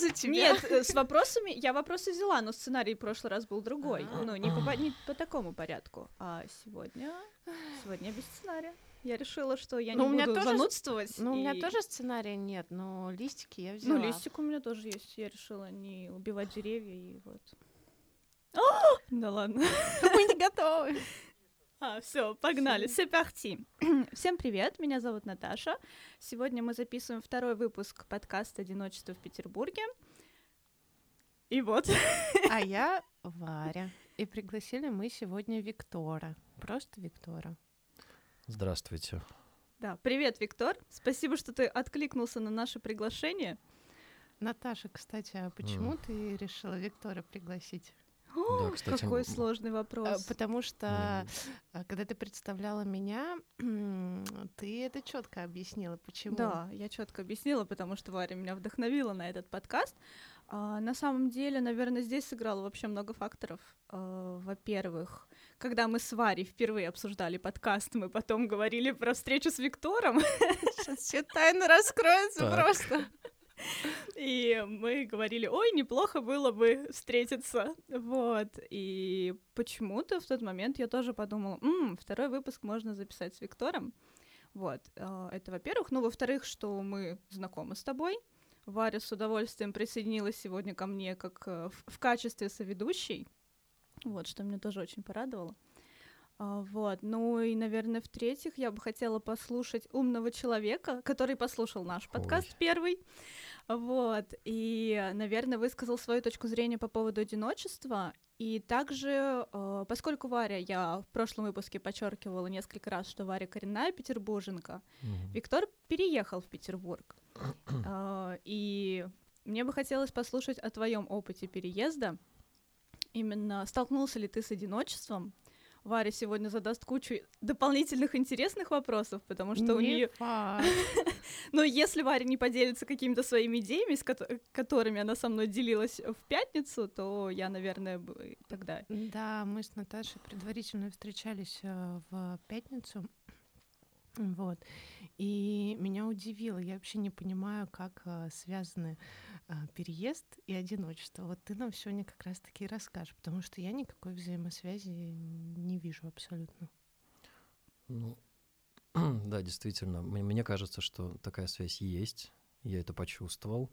за тебя. Нет, э, с вопросами я вопросы взяла, но сценарий в прошлый раз был другой. А. Ну, не по, не по такому порядку. А сегодня... Сегодня без сценария. Я решила, что я Ну, не у меня буду тоже занудствовать. Ну, у меня и- тоже сценария нет, но листики я взяла. Ну, листик у меня тоже есть. Я решила не убивать деревья и вот. Да ладно. Мы не готовы. А, все, погнали, все парти. Всем привет, меня зовут Наташа. Сегодня мы записываем второй выпуск подкаста «Одиночество в Петербурге». И вот. А я Варя. И пригласили мы сегодня Виктора. Просто Виктора. Здравствуйте. Да, привет, Виктор. Спасибо, что ты откликнулся на наше приглашение. Наташа, кстати, а почему ты решила Виктора пригласить? О, кстати, какой сложный А, вопрос. Потому что, а, когда ты представляла меня, ты это четко объяснила, почему. Да, я четко объяснила, потому что Варя меня вдохновила на этот подкаст. А, на самом деле, наверное, здесь сыграло вообще много факторов. А, во-первых, когда мы с Варей впервые обсуждали подкаст, мы потом говорили про встречу с Виктором, Сейчас все тайны раскроются Так. просто. и мы говорили, ой, неплохо было бы встретиться. Вот. И почему-то в тот момент я тоже подумала, «М, второй выпуск можно записать с Виктором. Вот. а, Это во-первых. Ну, во-вторых, что мы знакомы с тобой. Варя с удовольствием присоединилась сегодня ко мне как э, в, качестве соведущей. Вот, что меня тоже очень порадовало. А, Вот. Ну и, наверное, в-третьих, я бы хотела послушать умного человека, который послушал наш подкаст Ой. первый. Вот. И, наверное, высказал свою точку зрения по поводу одиночества. И также, э, поскольку Варя, я в прошлом выпуске подчеркивала несколько раз, что Варя коренная петербурженка, Мгм. Виктор переехал в Петербург. А, И мне бы хотелось послушать о твоем опыте переезда. Именно столкнулся ли ты с одиночеством? Варя сегодня задаст кучу дополнительных интересных вопросов, потому что у Не нее... факт. Но если Варя не поделится какими-то своими идеями, с кото- которыми она со мной делилась в пятницу, то я, наверное, бы тогда... Да, мы с Наташей предварительно встречались э, в пятницу. Вот. И меня удивило. Я вообще не понимаю, как э, связаны э, переезд и одиночество. Вот ты нам сегодня как раз-таки расскажешь, потому что я никакой взаимосвязи не вижу абсолютно. Ну, да, действительно, мне, мне кажется, что такая связь есть. Я это почувствовал.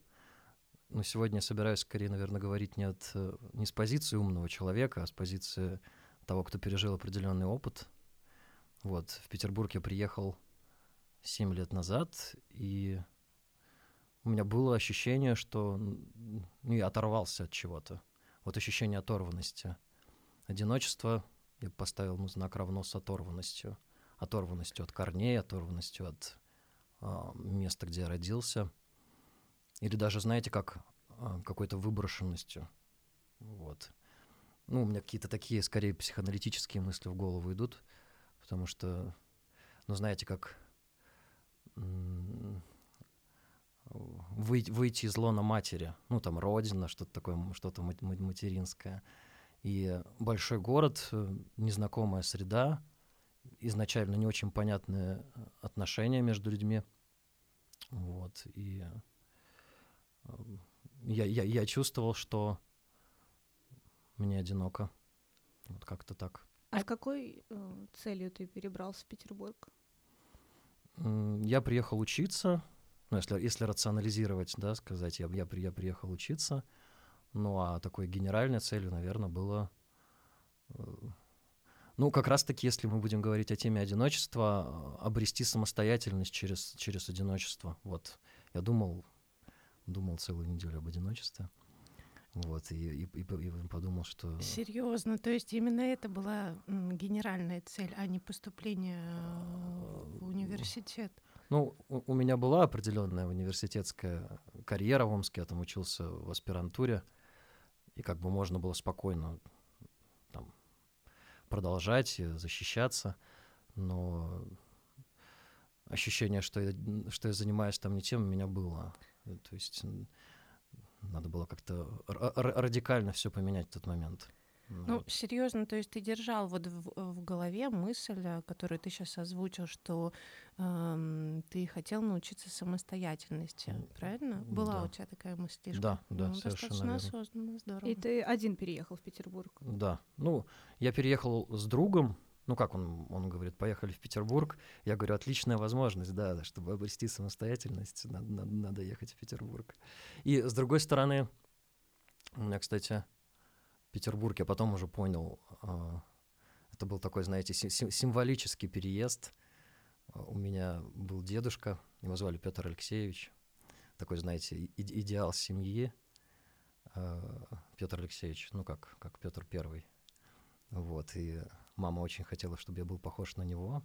Но сегодня я собираюсь скорее, наверное, говорить не, от, э, не с позиции умного человека, а с позиции того, кто пережил определенный опыт. Вот, в Петербург я приехал 7 лет назад, и у меня было ощущение, что ну, я оторвался от чего-то. Вот ощущение оторванности. Одиночество я поставил ну, знак равно с оторванностью. Оторванностью от корней, оторванностью от а, места, где я родился. Или даже, знаете, как а, какой-то выброшенностью. Вот. Ну, у меня какие-то такие, скорее, психоаналитические мысли в голову идут, потому что, ну, знаете, как м, выйти, из лона матери, ну, там, родина, что-то такое, что-то мат- ма- материнское. И большой город, э, незнакомая среда, изначально не очень понятные э, отношения между людьми. Вот. И э, я, я, я чувствовал, что мне одиноко. Вот как-то так. А с какой целью ты перебрался в Петербург? Я приехал учиться, ну, если, если рационализировать, да, сказать, я, я, я приехал учиться, ну, а такой генеральной целью, наверное, было, э, ну, как раз-таки, если мы будем говорить о теме одиночества, э, обрести самостоятельность через, через одиночество. Вот, я думал, думал целую неделю об одиночестве, вот, и, и, и и подумал, что... Серьезно, то есть именно это была генеральная цель, а не поступление э, в университет. Ну, у, меня была определенная университетская карьера в Омске, я там учился в аспирантуре, и как бы можно было спокойно там продолжать, защищаться, но ощущение, что я, что я занимаюсь там не тем, у меня было. То есть надо было как-то ра- ра- радикально все поменять в тот момент. Ну, серьезно, то есть ты держал вот в, в голове мысль, э, которую ты сейчас озвучил, что эм, ты хотел научиться самостоятельности, правильно? Была да. у тебя такая мыслишка? Да, да, ну, совершенно достаточно верно. осознанно, здорово. И ты один переехал в Петербург? Да, ну, я переехал с другом, ну как он, он говорит, поехали в Петербург. Я говорю, отличная возможность, да, чтобы обрести самостоятельность, надо, надо, надо ехать в Петербург. И с другой стороны, у меня, кстати, Петербург, я потом уже понял, а, это был такой, знаете, символический переезд. А, у меня был дедушка, его звали Петр Алексеевич, такой, знаете, идеал семьи. А, Петр Алексеевич, ну как, как Петр Первый. Вот, и мама очень хотела, чтобы я был похож на него.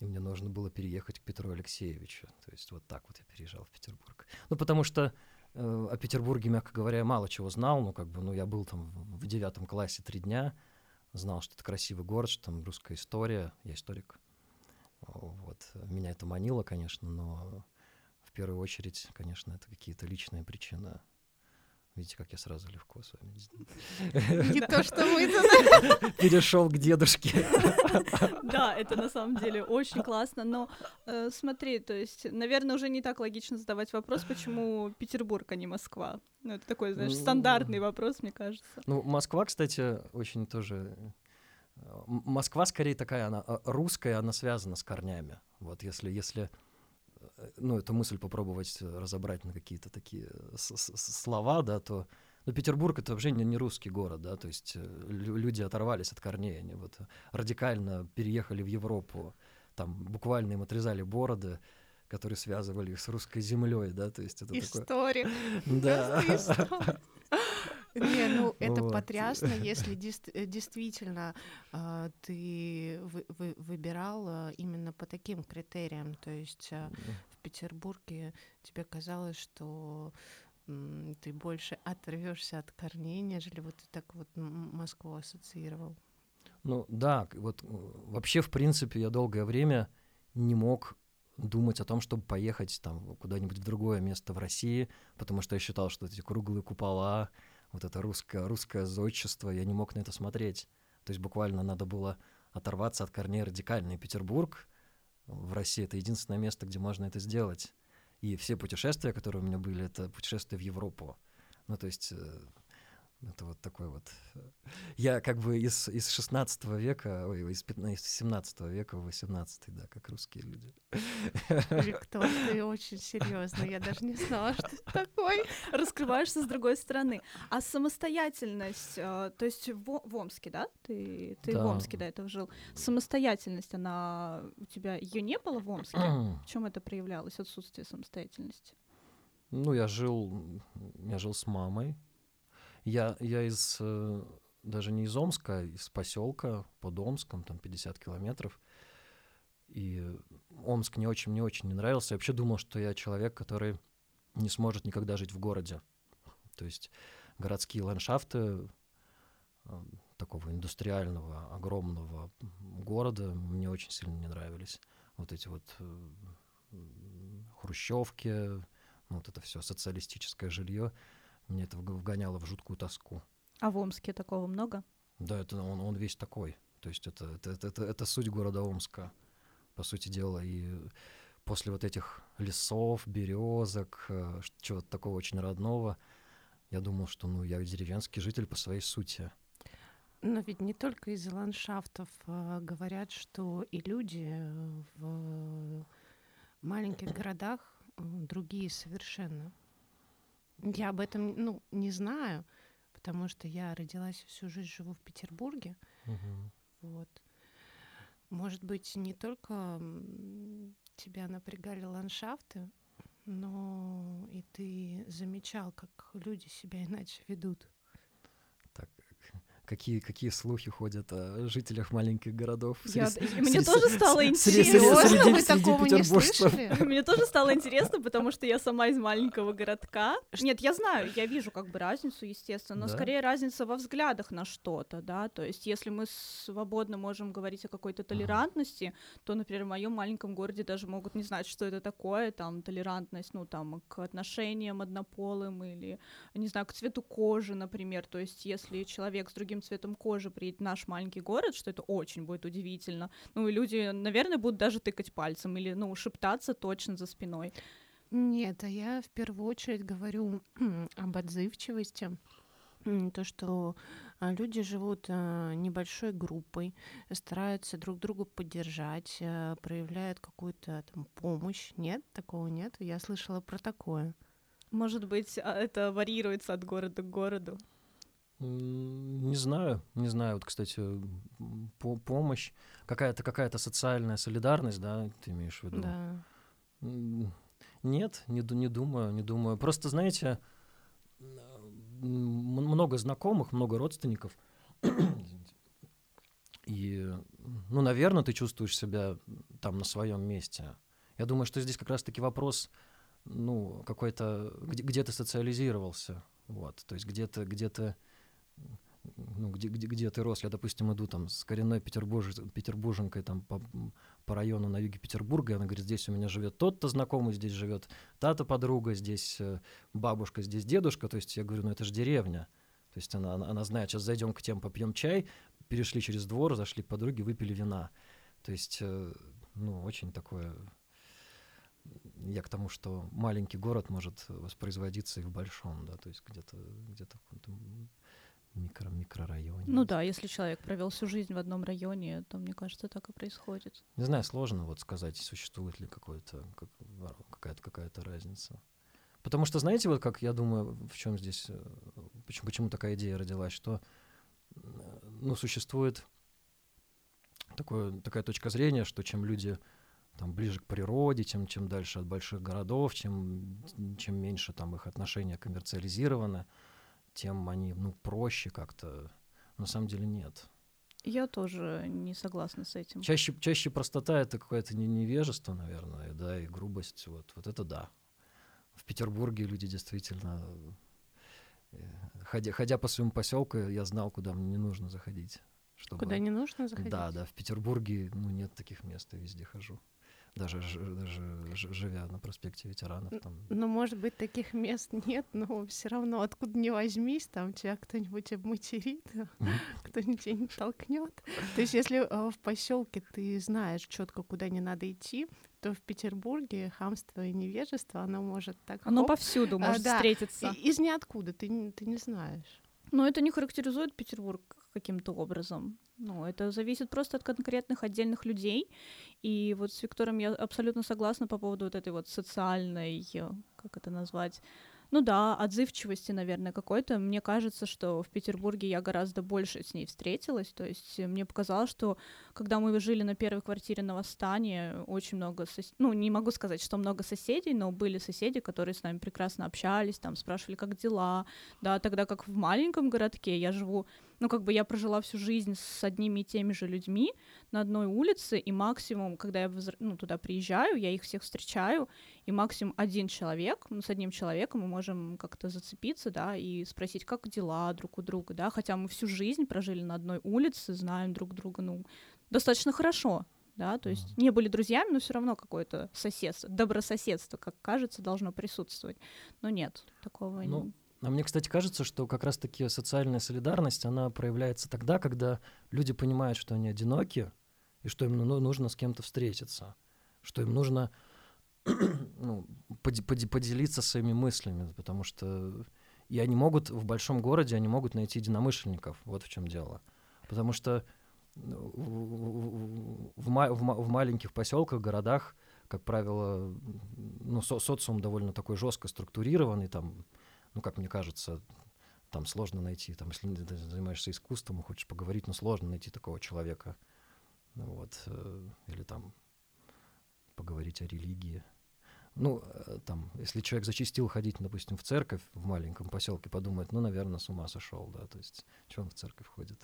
И мне нужно было переехать к Петру Алексеевичу. То есть вот так вот я переезжал в Петербург. Ну, потому что о Петербурге, мягко говоря, мало чего знал. Ну, как бы, ну, я был там в девятом классе три дня, знал, что это красивый город, что там русская история. Я историк. Вот. Меня это манило, конечно, но в первую очередь, конечно, это какие-то личные причины Видите, как я сразу легко с вами. Не то, что мы Перешел к дедушке. Да, это на самом деле очень классно, но э, смотри, то есть, наверное, уже не так логично задавать вопрос, почему Петербург, а не Москва. Ну, это такой, знаешь, стандартный вопрос, мне кажется. Ну, Москва, кстати, очень тоже... Э, Москва скорее такая, она э, русская, она связана с корнями. Вот если, если ну, эту мысль попробовать разобрать на какие-то такие слова, да, то ну, Петербург это вообще не, не русский город, да, то есть э, люди оторвались от корней, они вот радикально переехали в Европу, там буквально им отрезали бороды, которые связывали их с русской землей, да, то есть это История. такое... Да. Не, ну это вот. потрясно, если э, действительно э, ты вы, вы, выбирал э, именно по таким критериям. То есть э, в Петербурге тебе казалось, что э, ты больше оторвешься от корней, нежели вот ты так вот Москву ассоциировал. Ну да, вот вообще, в принципе, я долгое время не мог думать о том, чтобы поехать там куда-нибудь в другое место в России, потому что я считал, что эти круглые купола, вот это русское, русское зодчество, я не мог на это смотреть. То есть буквально надо было оторваться от корней радикально. И Петербург в России — это единственное место, где можно это сделать. И все путешествия, которые у меня были, это путешествия в Европу. Ну, то есть э, это вот такой вот... Э, я как бы из, из 16 века, ой, из, 15, из 17 века в 18, да, как русские люди. Виктор, ты очень серьезно. Я даже не знала, что ты такой. Раскрываешься с другой стороны. А самостоятельность, э, то есть в, в Омске, да? Ты, ты да. в Омске до этого жил. Самостоятельность, она у тебя ее не было в Омске? в чем это проявлялось, отсутствие самостоятельности? Ну, я жил, я жил с мамой, я, я из э, даже не из Омска, а из поселка под Омском, там 50 километров. И Омск мне очень, мне очень не нравился. Я вообще думал, что я человек, который не сможет никогда жить в городе. То есть городские ландшафты э, такого индустриального, огромного города мне очень сильно не нравились. Вот эти вот э, хрущевки, ну, вот это все социалистическое жилье. Мне это вгоняло в жуткую тоску. А в Омске такого много? Да, это он, он весь такой. То есть это, это, это, это, это суть города Омска, по сути дела. И после вот этих лесов, березок, э, чего-то такого очень родного, я думал, что ну я деревенский житель по своей сути. Но ведь не только из-за ландшафтов а, говорят, что и люди в маленьких городах другие совершенно. Я об этом ну, не знаю, потому что я родилась всю жизнь живу в Петербурге. Угу. Вот. Может быть, не только тебя напрягали ландшафты, но и ты замечал, как люди себя иначе ведут какие, какие слухи ходят о жителях маленьких городов. Я, среди, мне тоже стало интересно. Вы такого не слышали? Мне тоже стало интересно, потому что я сама из маленького городка. Нет, я знаю, я вижу как бы разницу, естественно, но да? скорее разница во взглядах на что-то, да, то есть если мы свободно можем говорить о какой-то толерантности, ага. то, например, в моем маленьком городе даже могут не знать, что это такое, там, толерантность, ну, там, к отношениям однополым или, не знаю, к цвету кожи, например, то есть если человек с другим другим цветом кожи приедет наш маленький город, что это очень будет удивительно. Ну и люди, наверное, будут даже тыкать пальцем или, ну, шептаться точно за спиной. Нет, а я в первую очередь говорю об отзывчивости. То, что а, люди живут а, небольшой группой, стараются друг друга поддержать, а, проявляют какую-то там помощь. Нет, такого нет. Я слышала про такое. Может быть, это варьируется от города к городу? Не знаю, не знаю. Вот, кстати, по помощь, какая-то какая-то социальная солидарность, да, ты имеешь в виду? Да. Нет, не, не думаю, не думаю. Просто, знаете, много знакомых, много родственников. И, ну, наверное, ты чувствуешь себя там на своем месте. Я думаю, что здесь как раз-таки вопрос, ну, какой-то, где, где ты социализировался, вот, то есть где-то, где-то ну, где, где, где ты рос. Я, допустим, иду там с коренной петербурж, петербурженкой там по, по району на юге Петербурга, и она говорит, здесь у меня живет тот-то знакомый, здесь живет та-то подруга, здесь э, бабушка, здесь дедушка. То есть я говорю, ну это же деревня. То есть она, она, она знает, сейчас зайдем к тем, попьем чай, перешли через двор, зашли к подруге, выпили вина. То есть, э, ну, очень такое... Я к тому, что маленький город может воспроизводиться и в большом, да, то есть где-то где в каком-то микро микрорайоне. Ну да, если человек провел всю жизнь в одном районе, то, мне кажется, так и происходит. Не знаю, сложно вот сказать, существует ли какой-то, как, какая-то какая-то разница. Потому что, знаете, вот как я думаю, в чем здесь, э, почему, почему такая идея родилась, что ну, существует такое, такая точка зрения, что чем люди там ближе к природе, тем чем дальше от больших городов, чем, чем меньше там их отношения коммерциализированы, тем они, ну, проще как-то. На самом деле нет. Я тоже не согласна с этим. Чаще, чаще простота — это какое-то невежество, наверное, да, и грубость. Вот, вот это да. В Петербурге люди действительно... Э, ходя, ходя по своему поселку, я знал, куда мне не нужно заходить. Чтобы... Куда не нужно заходить? Да, да, в Петербурге ну, нет таких мест, я везде хожу даже, даже живя на проспекте ветеранов. Там. Ну, может быть, таких мест нет, но все равно откуда не возьмись, там тебя кто-нибудь обматерит, кто-нибудь тебя не толкнет. То есть, если э, в поселке ты знаешь четко, куда не надо идти, то в Петербурге хамство и невежество, оно может так... Оно хоп, повсюду а, может а, да, встретиться. Из ниоткуда, ты, ты не знаешь. Но это не характеризует Петербург каким-то образом. Ну, это зависит просто от конкретных отдельных людей. И вот с Виктором я абсолютно согласна по поводу вот этой вот социальной, как это назвать, ну да, отзывчивости, наверное, какой-то. Мне кажется, что в Петербурге я гораздо больше с ней встретилась. То есть мне показалось, что когда мы жили на первой квартире на Восстании, очень много, сос... ну, не могу сказать, что много соседей, но были соседи, которые с нами прекрасно общались, там спрашивали, как дела. Да, тогда как в маленьком городке я живу ну, как бы я прожила всю жизнь с одними и теми же людьми на одной улице, и максимум, когда я ну, туда приезжаю, я их всех встречаю, и максимум один человек, ну, с одним человеком мы можем как-то зацепиться, да, и спросить, как дела друг у друга, да, хотя мы всю жизнь прожили на одной улице, знаем друг друга, ну, достаточно хорошо, да, то есть не были друзьями, но все равно какое-то соседство, добрососедство, как кажется, должно присутствовать. Но нет, такого ну, не... А мне, кстати, кажется, что как раз-таки социальная солидарность, она проявляется тогда, когда люди понимают, что они одиноки, и что им ну, нужно с кем-то встретиться, что им нужно ну, поделиться своими мыслями, потому что и они могут в большом городе, они могут найти единомышленников, вот в чем дело. Потому что ну, в, в, в, в маленьких поселках, городах, как правило, ну, со, социум довольно такой жестко структурированный, там ну, как мне кажется, там сложно найти, там, если ты занимаешься искусством и хочешь поговорить, ну, сложно найти такого человека, ну, вот, э, или там поговорить о религии. Ну, э, там, если человек зачистил ходить, допустим, в церковь в маленьком поселке, подумает, ну, наверное, с ума сошел, да, то есть, что он в церковь ходит?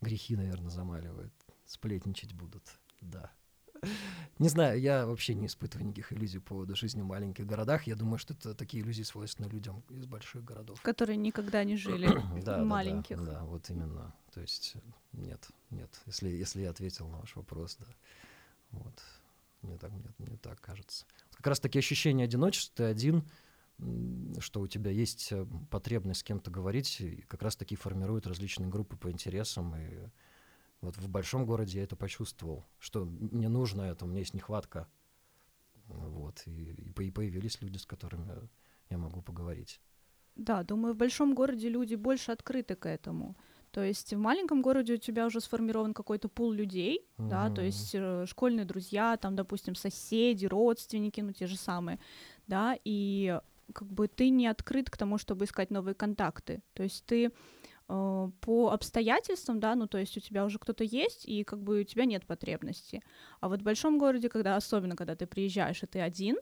Грехи, наверное, замаливает, сплетничать будут, да. Не знаю, я вообще не испытываю никаких иллюзий по поводу жизни в маленьких городах. Я думаю, что это такие иллюзии свойственны людям из больших городов. Которые никогда не жили в маленьких. Да, да, вот именно. То есть нет, нет. Если, если я ответил на ваш вопрос, да. Вот. Мне так, мне, мне так кажется. Как раз таки ощущение одиночества, ты один, что у тебя есть э, потребность с кем-то говорить, и как раз таки формируют различные группы по интересам. И вот в большом городе я это почувствовал, что мне нужно это, у меня есть нехватка. Вот, и, и появились люди, с которыми я могу поговорить. Да, думаю, в большом городе люди больше открыты к этому. То есть в маленьком городе у тебя уже сформирован какой-то пул людей, mm-hmm. да, то есть э, школьные друзья, там, допустим, соседи, родственники, ну те же самые, да, и как бы ты не открыт к тому, чтобы искать новые контакты. То есть ты по обстоятельствам, да, ну то есть у тебя уже кто-то есть, и как бы у тебя нет потребности. А вот в большом городе, когда особенно когда ты приезжаешь, и ты один,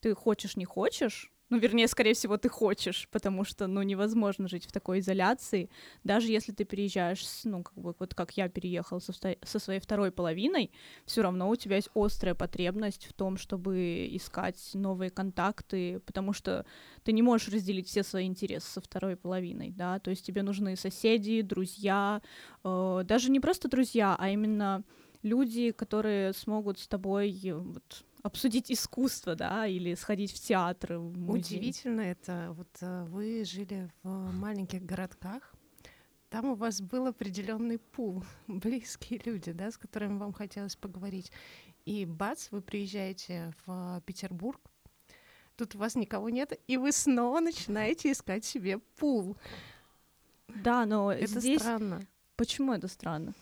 ты хочешь, не хочешь, ну, вернее, скорее всего, ты хочешь, потому что, ну, невозможно жить в такой изоляции, даже если ты переезжаешь, ну, как бы, вот как я переехала со, со своей второй половиной, все равно у тебя есть острая потребность в том, чтобы искать новые контакты, потому что ты не можешь разделить все свои интересы со второй половиной, да, то есть тебе нужны соседи, друзья, э, даже не просто друзья, а именно люди, которые смогут с тобой вот, обсудить искусство, да, или сходить в театр. В Удивительно это. Вот э, вы жили в маленьких городках, там у вас был определенный пул, близкие люди, да, с которыми вам хотелось поговорить. И бац, вы приезжаете в Петербург, тут у вас никого нет, и вы снова начинаете искать себе пул. Да, но это здесь... странно. Почему это странно?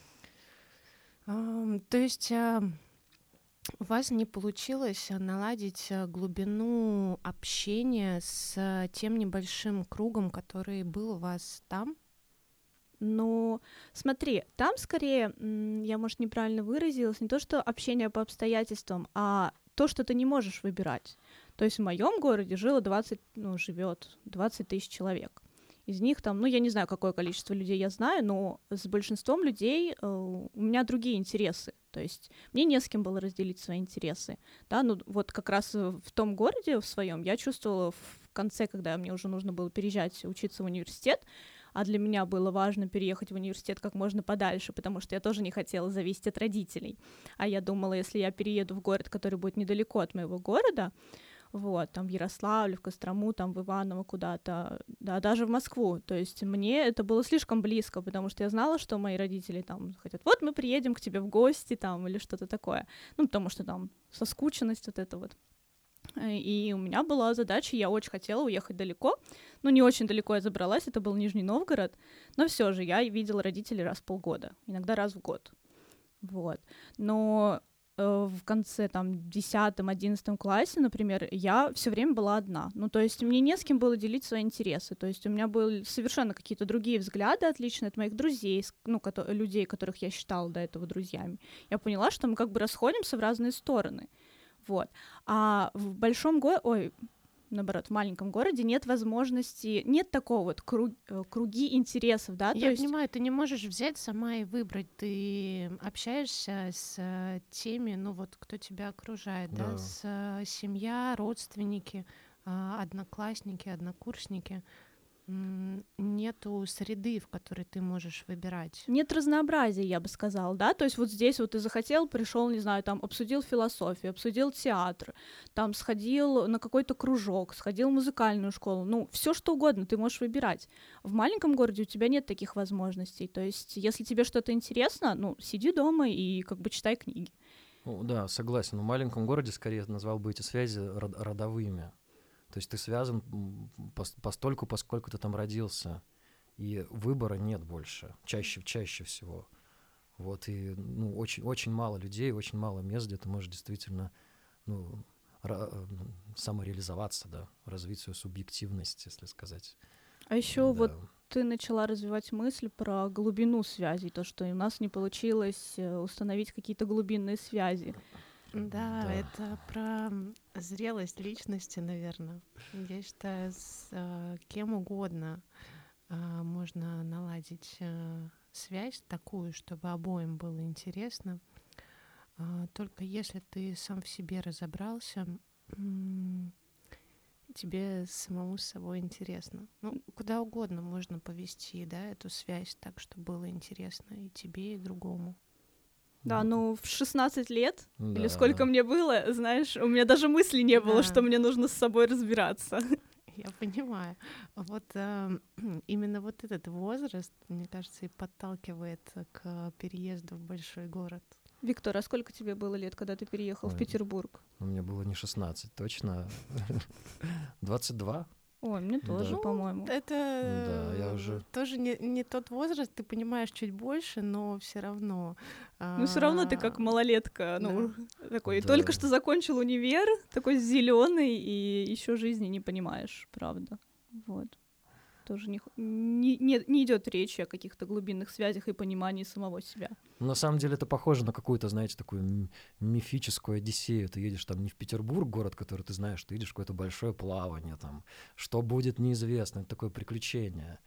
Um, то есть uh, у вас не получилось наладить э, глубину общения с тем небольшим кругом, который был у вас там? Ну, смотри, там скорее, я, может, неправильно выразилась, не то, что общение по обстоятельствам, а то, что ты не можешь выбирать. То есть в моем городе жило 20, ну, живет 20 тысяч человек. Из них там, ну, я не знаю, какое количество людей я знаю, но с большинством людей э, у меня другие интересы. То есть мне не с кем было разделить свои интересы. Да, ну вот как раз в том городе в своем я чувствовала в конце, когда мне уже нужно было переезжать учиться в университет, а для меня было важно переехать в университет как можно подальше, потому что я тоже не хотела зависеть от родителей. А я думала, если я перееду в город, который будет недалеко от моего города, вот, там в Ярославле, в Кострому, там в Иваново куда-то, да, даже в Москву, то есть мне это было слишком близко, потому что я знала, что мои родители там хотят, вот мы приедем к тебе в гости там или что-то такое, ну, потому что там соскученность вот это вот. И у меня была задача, я очень хотела уехать далеко. Ну, не очень далеко я забралась, это был Нижний Новгород, но все же я видела родителей раз в полгода, иногда раз в год. Вот. Но Э, в конце там 10-11 классе, например, я все время была одна. Ну, то есть мне не с кем было делить свои интересы. То есть у меня были совершенно какие-то другие взгляды, отличные от моих друзей, ну, ко- людей, которых я считала до этого друзьями. Я поняла, что мы как бы расходимся в разные стороны. Вот. А в большом городе, ой, наоборот, в маленьком городе нет возможности, нет такого вот круг, э, круги интересов, да? Я То есть... понимаю, ты не можешь взять сама и выбрать, ты общаешься с э, теми, ну вот, кто тебя окружает, да, да? с э, семья, родственники, а, одноклассники, однокурсники нету среды, в которой ты можешь выбирать. Нет разнообразия, я бы сказала, да, то есть вот здесь вот ты захотел, пришел, не знаю, там обсудил философию, обсудил театр, там сходил на какой-то кружок, сходил в музыкальную школу, ну все что угодно ты можешь выбирать. В маленьком городе у тебя нет таких возможностей, то есть если тебе что-то интересно, ну сиди дома и как бы читай книги. Ну, да, согласен. В маленьком городе скорее назвал бы эти связи родовыми. То есть ты связан постольку, поскольку ты там родился, и выбора нет больше, чаще, чаще всего. Вот, и ну, очень, очень мало людей, очень мало мест, где ты можешь действительно ну, э, самореализоваться, да, развить свою субъективность, если сказать. А еще да. вот ты начала развивать мысль про глубину связей, то, что у нас не получилось э, установить какие-то глубинные связи. Да, да, это про зрелость личности, наверное. Я считаю, с э, кем угодно э, можно наладить э, связь такую, чтобы обоим было интересно. Э, только если ты сам в себе разобрался, э, тебе самому с собой интересно. Ну, куда угодно можно повести, да, эту связь так, чтобы было интересно и тебе, и другому. Да, ну в 16 лет, да. или сколько мне было, знаешь, у меня даже мысли не было, да. что мне нужно с собой разбираться. Я понимаю. Вот э, именно вот этот возраст, мне кажется, и подталкивает к переезду в большой город. Виктор, а сколько тебе было лет, когда ты переехал Ой, в Петербург? Ну, мне было не 16, точно. 22. Ой, мне тоже, Да. по-моему. Это Да, я уже- тоже не, не тот возраст, ты понимаешь чуть больше, но все равно. Ну, все равно ты как а, малолетка, ну, такой, Да. только что закончил универ, такой зеленый, и еще жизни не понимаешь, правда. Вот. Тоже не, не, не, идет речи о каких-то глубинных связях и понимании самого себя. На самом деле это похоже на какую-то, знаете, такую мифическую одиссею. Ты едешь там не в Петербург, город, который ты знаешь, ты едешь в какое-то большое плавание, там, что будет неизвестно, это такое приключение.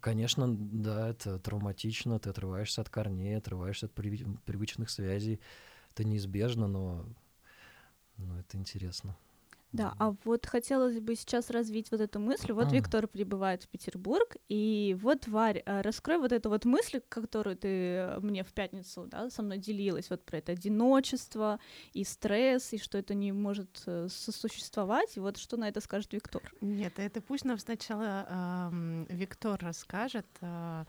Конечно, да, это травматично, ты отрываешься от корней, отрываешься от привычных связей. Это неизбежно, но, но это интересно. Да, а вот хотелось бы сейчас развить вот эту мысль. Вот М. Виктор прибывает в Петербург, и вот, Варь, а, раскрой вот эту вот мысль, которую ты э, мне в пятницу да, со мной делилась, вот про это одиночество и стресс, и что это не может э, сосуществовать. И вот что на это скажет Виктор? Нет, это пусть нам сначала ам, Виктор расскажет, а,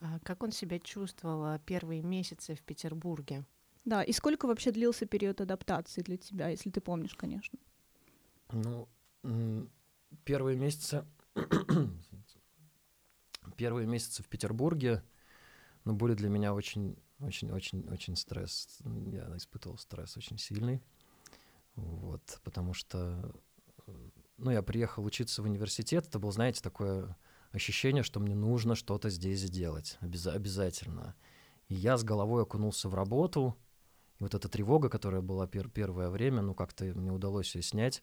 а, как он себя чувствовал а, первые месяцы в Петербурге. Да, и сколько вообще длился период адаптации для тебя, если ты помнишь, конечно. Ну, первые месяцы... Первые месяцы в Петербурге, ну, были для меня очень, очень, очень, очень стресс. Я испытывал стресс очень сильный. Вот, потому что, ну, я приехал учиться в университет, это было, знаете, такое ощущение, что мне нужно что-то здесь сделать, обяза- обязательно. И я с головой окунулся в работу, и вот эта тревога, которая была пер- первое время, ну, как-то мне удалось ее снять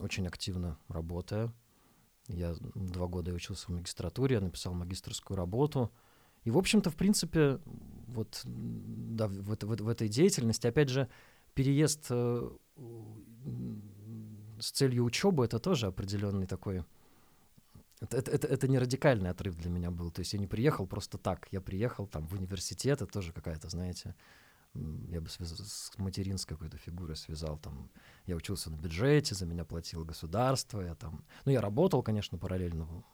очень активно работая. Я два года учился в магистратуре, я написал магистрскую работу. И, в общем-то, в принципе, вот да, в, в в этой деятельности, опять же, переезд э, с целью учебы это тоже определенный такой. Это, это, это, не радикальный отрыв для меня был. То есть я не приехал просто так. Я приехал там в университет, это тоже какая-то, знаете, я бы связ- с материнской какой-то фигурой связал. Там, я учился на бюджете, за меня платило государство. Я там, ну, я работал, конечно, параллельно в,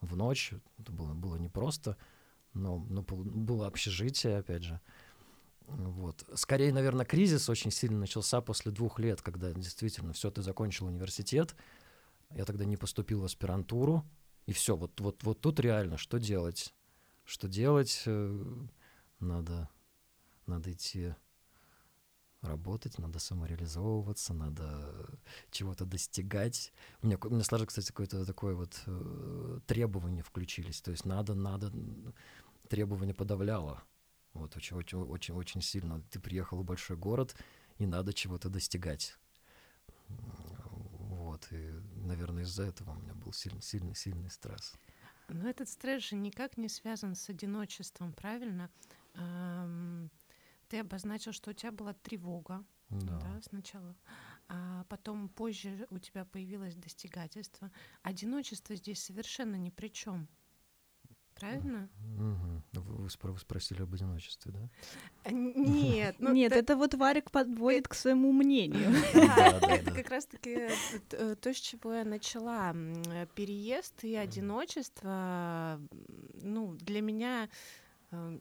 в ночь. Это было, было непросто, но, но было общежитие, опять же. Вот. Скорее, наверное, кризис очень сильно начался после двух лет, когда действительно все, ты закончил университет. Я тогда не поступил в аспирантуру. И все, вот, вот, вот тут реально, что делать? Что делать? Э, Надо, надо идти работать, надо самореализовываться, надо чего-то достигать. У меня, у меня сложилось, кстати, какое-то такое вот э, требование включились. То есть надо, надо, требование подавляло. Вот очень, очень, очень, очень сильно. Ты приехал в большой город, и надо чего-то достигать. Вот, и, наверное, из-за этого у меня был сильный, сильный, сильный стресс. Но этот стресс же никак не связан с одиночеством, правильно? Ам, Ты обозначил, что у тебя была тревога, Да. да, сначала, а потом позже у тебя появилось достигательство. Одиночество здесь совершенно ни при чем. Правильно? Мгм. Вы, спро- вы спросили об одиночестве, да? Н- Нет, ну, Нет, это вот Варик подводит к своему мнению. Это как раз-таки э, э, то, с чего я начала. Э, Переезд и одиночество, ну, для меня э,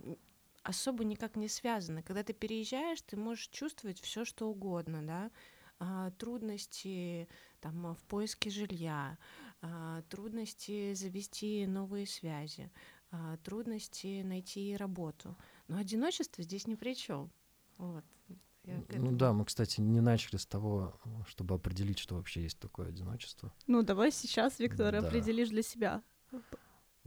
особо никак не связаны. Когда ты переезжаешь, ты можешь чувствовать все, что угодно, да, А, трудности там в поиске жилья, а, трудности завести новые связи, а, трудности найти работу. Но одиночество здесь ни при чем. Вот. Ну да, мы, кстати, не начали с того, чтобы определить, что вообще есть такое одиночество. Ну, давай сейчас, Виктор, Да. определишь для себя.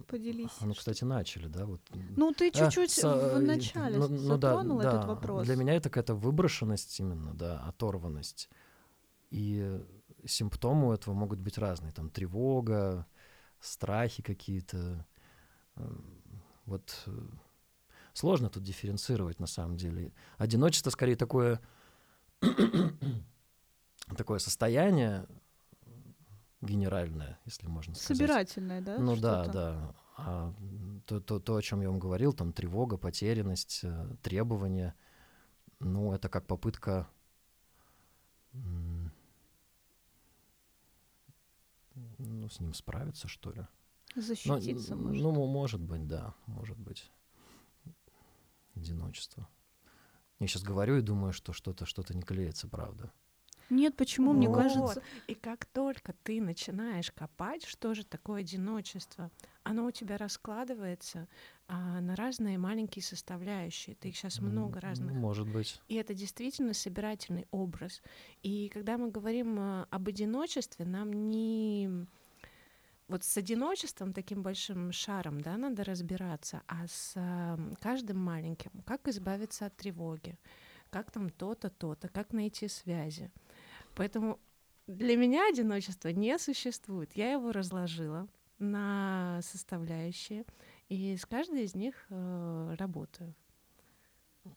Поделись. А, ну, кстати, начали, да? Вот. Ну, ты А, чуть-чуть с- в э, начале ну- ну да, затронул этот да. вопрос. Для меня это какая-то выброшенность именно, да, оторванность. И симптомы у этого могут быть разные. Там тревога, страхи какие-то. Вот э, сложно тут дифференцировать на самом деле. Одиночество скорее такое такое состояние генеральное, если можно сказать. Собирательное, да? Ну да, да. А то, то, то, о чем я вам говорил, там тревога, потерянность, э, требования, ну, это как попытка ну, с ним справиться, что ли. Защититься, Но, может. Ну, может быть, да, может быть. Одиночество. Я сейчас говорю и думаю, что что-то что-то не клеится, правда. Нет, почему? Мне Вот. кажется... И как только ты начинаешь копать, что же такое одиночество, оно у тебя раскладывается а, на разные маленькие составляющие. Ты их сейчас много разных. Может быть. И это действительно собирательный образ. И когда мы говорим а, об одиночестве, нам не вот с одиночеством таким большим шаром, да, надо разбираться, а с а, каждым маленьким, как избавиться от тревоги, как там то-то, то-то, как найти связи. Поэтому для меня одиночество не существует. Я его разложила на составляющие, и с каждой из них э, работаю.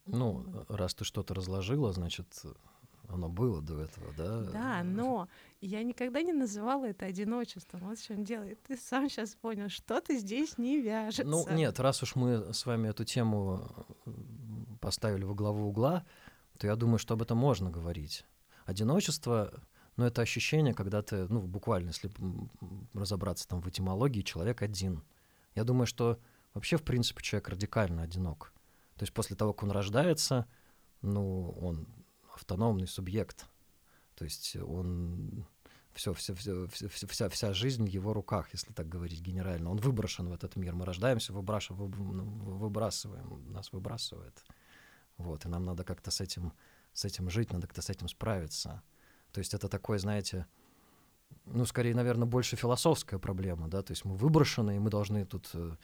Ну, раз ты что-то разложила, значит, оно было до этого, да? Да, но я никогда не называла это одиночеством. Вот в чем дело. И Ты сам сейчас понял, что-то здесь не вяжется. Ну, нет, раз уж мы с вами эту тему поставили во главу угла, то я думаю, что об этом можно говорить. Одиночество, ну, это ощущение, когда ты, ну, буквально, если разобраться там в этимологии, человек один. Я думаю, что вообще, в принципе, человек радикально одинок. То есть после того, как он рождается, ну, он автономный субъект. То есть он все, все, все, все- вся, вся жизнь в его руках, если так говорить генерально. Он выброшен в этот мир. Мы рождаемся, выбраш- выб- ну, выбрасываем, нас выбрасывает. Вот, и нам надо как-то с этим, с этим жить, надо как-то с этим справиться. То есть это такое, знаете, ну, скорее, наверное, больше философская проблема, да, то есть мы выброшены, и мы должны тут э,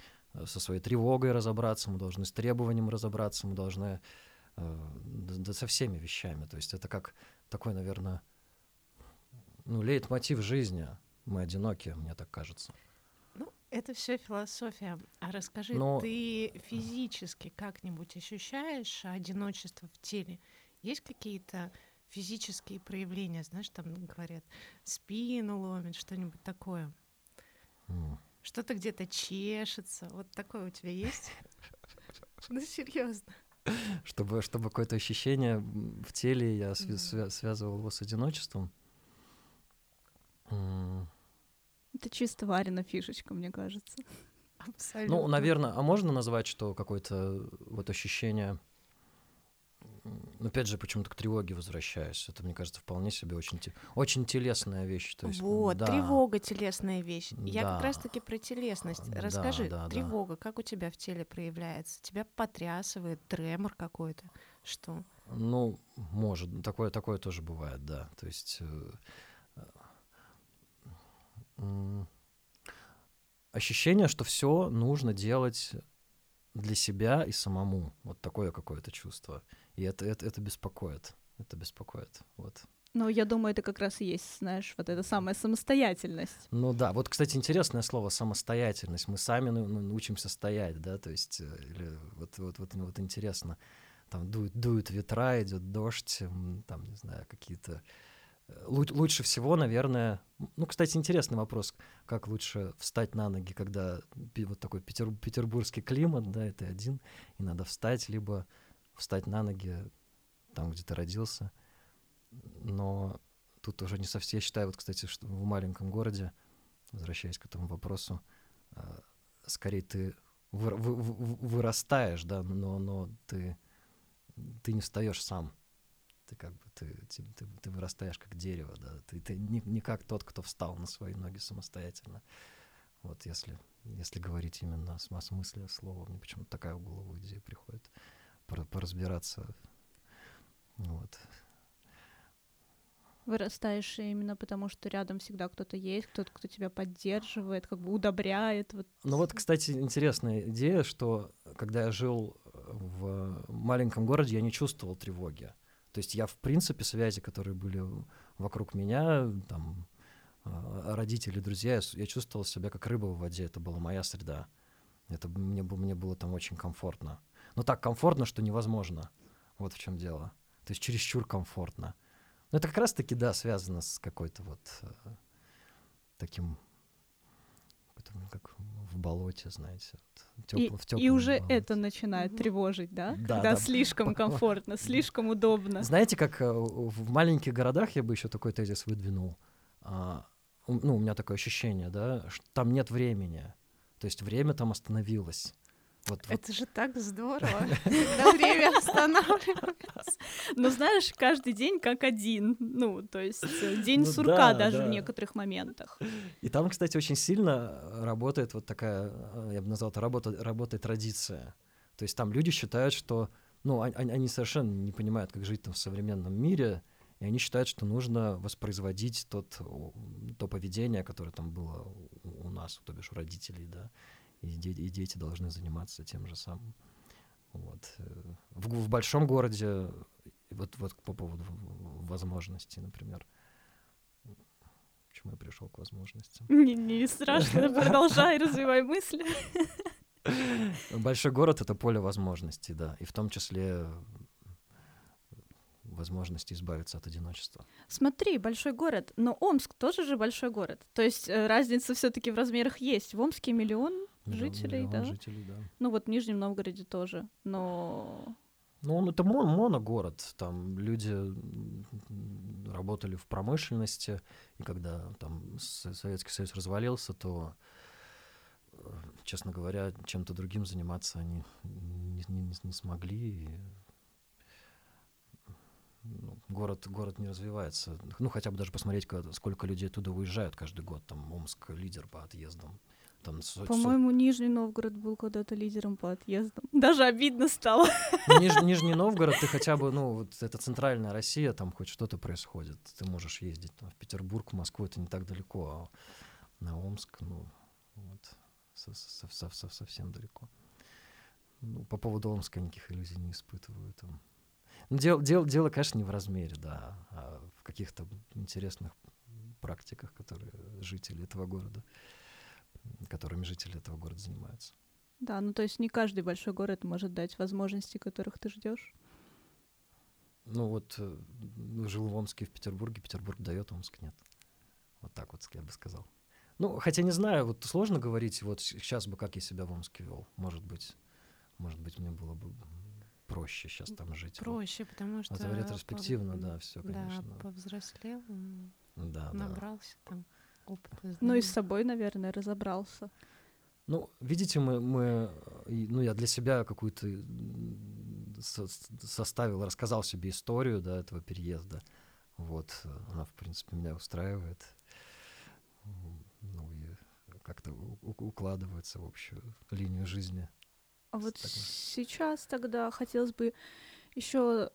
со своей тревогой разобраться, мы должны с требованием разобраться, мы должны э, да со всеми вещами. То есть это как такой, наверное, ну, лейтмотив жизни. Мы одиноки, мне так кажется. Ну, это все философия. А расскажи, Но- ты физически как-нибудь ощущаешь одиночество в теле? Есть какие-то физические проявления, знаешь, там говорят, спину ломит, что-нибудь такое? М. Что-то где-то чешется. Вот такое у тебя есть? Ну, серьезно. Чтобы, чтобы какое-то ощущение в теле я свя- связывал его с одиночеством. Это чисто Варина фишечка, мне кажется. Абсолютно. Ну, наверное, а можно назвать, что какое-то вот ощущение, опять же, почему-то к тревоге возвращаюсь. Это, мне кажется, вполне себе очень, те- очень телесная вещь. То есть, Вот, да. тревога телесная вещь. Я как Да. раз-таки про телесность. Да, Расскажи, да, да. тревога, как у тебя в теле проявляется? Тебя потрясывает, тремор какой-то? Что? Ну, может, такое, такое тоже бывает, да. То есть э, э, ощущение, что все нужно делать для себя и самому. Вот такое какое-то чувство. И это, это, это беспокоит. Это беспокоит. Вот. Но я думаю, это как раз и есть, знаешь, вот эта самая самостоятельность. Ну да, вот, кстати, интересное слово самостоятельность. Мы сами ну, ну, учимся стоять, да, то есть, э, или вот, вот, вот, ну, вот интересно, там дуют, дуют ветра, идет дождь, там, не знаю, какие-то... э, лу- лучше всего, наверное... Ну, кстати, интересный вопрос, как лучше встать на ноги, когда вот такой петер- петербургский климат, да, это один, и надо встать, либо встать на ноги там, где ты родился. Но тут уже не совсем... Я считаю, вот, кстати, что в маленьком городе, возвращаясь к этому вопросу, а, скорее ты вы- вы- вы- вырастаешь, да, но, но ты, ты не встаешь сам. Ты как бы ты, ты, ты, ты вырастаешь как дерево, да. Ты, ты не, не как тот, кто встал на свои ноги самостоятельно. Вот если, если говорить именно о смысле слова, мне почему-то такая в голову идея приходит. Пора- поразбираться. Вот. Вырастаешь именно потому, что рядом всегда кто-то есть, кто-то, кто тебя поддерживает, как бы удобряет. Вот. Ну вот, кстати, интересная идея, что когда я жил в маленьком городе, я не чувствовал тревоги. То есть я, в принципе, связи, которые были вокруг меня, там, а, родители, друзья, я чувствовал себя как рыба в воде. Это была моя среда. Это мне, мне было там очень комфортно. Но так комфортно, что невозможно. Вот в чем дело. То есть чересчур комфортно. Но это как раз-таки, да, связано с какой-то вот э, таким ну, как в болоте, знаете. Вот, И, в и тёплом уже болоте. это начинает тревожить, да? Да, Когда да. слишком комфортно, слишком удобно. Знаете, как э, в маленьких городах я бы еще такой тезис выдвинул. а, ну, у меня такое ощущение, да, что там нет времени. То есть время там остановилось. Вот, Это вот. же так здорово, когда время останавливается. Ну, знаешь, каждый день как один. Ну, то есть э, день ну, сурка да, даже да. в некоторых моментах. И там, кстати, очень сильно работает вот такая, э, я бы назвал это работа, работает традиция. То есть там люди считают, что, ну, они, они совершенно не понимают, как жить там в современном мире, и они считают, что нужно воспроизводить тот, то поведение, которое там было у нас, то бишь у родителей, да, и, и дети должны заниматься тем же самым. Вот. В, в большом городе, вот, вот по поводу возможностей, например, почему я пришел к возможностям? Не, не страшно, продолжай, развивай мысли. Большой город — это поле возможностей, да, и в том числе возможности избавиться от одиночества. Смотри, большой город, но Омск тоже же большой город. То есть э, разница все-таки в размерах есть. В Омске миллион, миллион жителей, миллион да? жителей, да. Ну вот в Нижнем Новгороде тоже, но... Ну, он это мон моногород. Там люди работали в промышленности, и когда там Советский Союз развалился, то э, честно говоря, чем-то другим заниматься они не, не, не смогли. И ну, город, город не развивается. Ну, хотя бы даже посмотреть, сколько людей оттуда уезжают каждый год. Там Омск лидер по отъездам. Там По-моему, Нижний Новгород был когда-то лидером по отъездам. Даже обидно стало. Ну, Ниж, Нижний Новгород, ты хотя бы, ну, вот это центральная Россия, там хоть что-то происходит. Ты можешь ездить там, в Петербург, в Москву, это не так далеко, а на Омск, ну, вот, со со со со совсем далеко. Ну, по поводу Омска никаких иллюзий не испытываю. Там ну, дело, дело, дело, конечно, не в размере, да, а в каких-то интересных практиках, которые жители этого города, которыми жители этого города занимаются. Да, ну то есть не каждый большой город может дать возможности, которых ты ждешь. Ну вот э, жил в Омске в Петербурге, Петербург дает, Омск нет. Вот так вот я бы сказал. Ну, хотя не знаю, вот сложно говорить, вот сейчас бы как я себя в Омске вел. Может быть, может быть, мне было бы проще сейчас там жить. Проще, вот. потому что... А ретроспективно, по... да, все, конечно. Да, повзрослел, да, набрался да. там опыта. Ну и с собой, наверное, разобрался. Ну, видите, мы, мы, ну, я для себя какую-то со составил, рассказал себе историю, да, этого переезда. Вот, она, в принципе, меня устраивает. Ну, и как-то укладывается в общую линию жизни. А вот так. сейчас тогда хотелось бы еще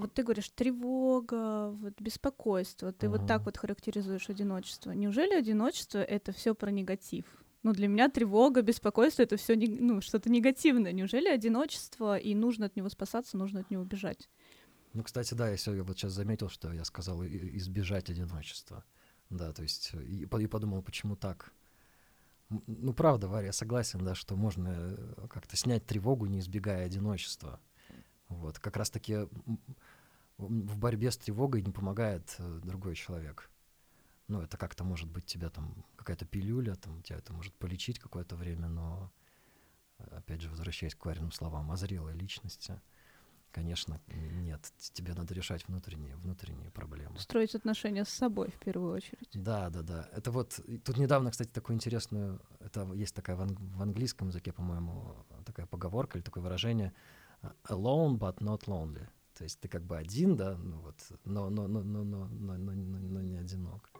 вот ты говоришь тревога, вот беспокойство. Ты uh-huh. вот так вот характеризуешь одиночество. Неужели одиночество это все про негатив? Ну, для меня тревога, беспокойство это все ну, что-то негативное. Неужели одиночество и нужно от него спасаться, нужно от него бежать? Ну, кстати, да, я сегодня вот сейчас заметил, что я сказал избежать одиночества. Да, то есть и, и подумал, почему так? Ну, правда, Варя, я согласен, да, что можно э, как-то снять тревогу, не избегая одиночества. Вот, как раз-таки в борьбе с тревогой не помогает э, другой человек. Ну, это как-то может быть тебя там какая-то пилюля, там тебя это может полечить какое-то время, но, э, опять же, возвращаясь к Вариным словам, озрелой личности — Конечно, нет. Тебе надо решать внутренние, внутренние проблемы. Строить отношения с собой в первую очередь. Да, да, да. Это вот тут недавно, кстати, такую интересную, это есть такая в, анг, в английском языке, по-моему, такая поговорка или такое выражение alone but not lonely. То есть ты как бы один, да, ну вот, но, но, но, но, но, но, но, но, но не одинок.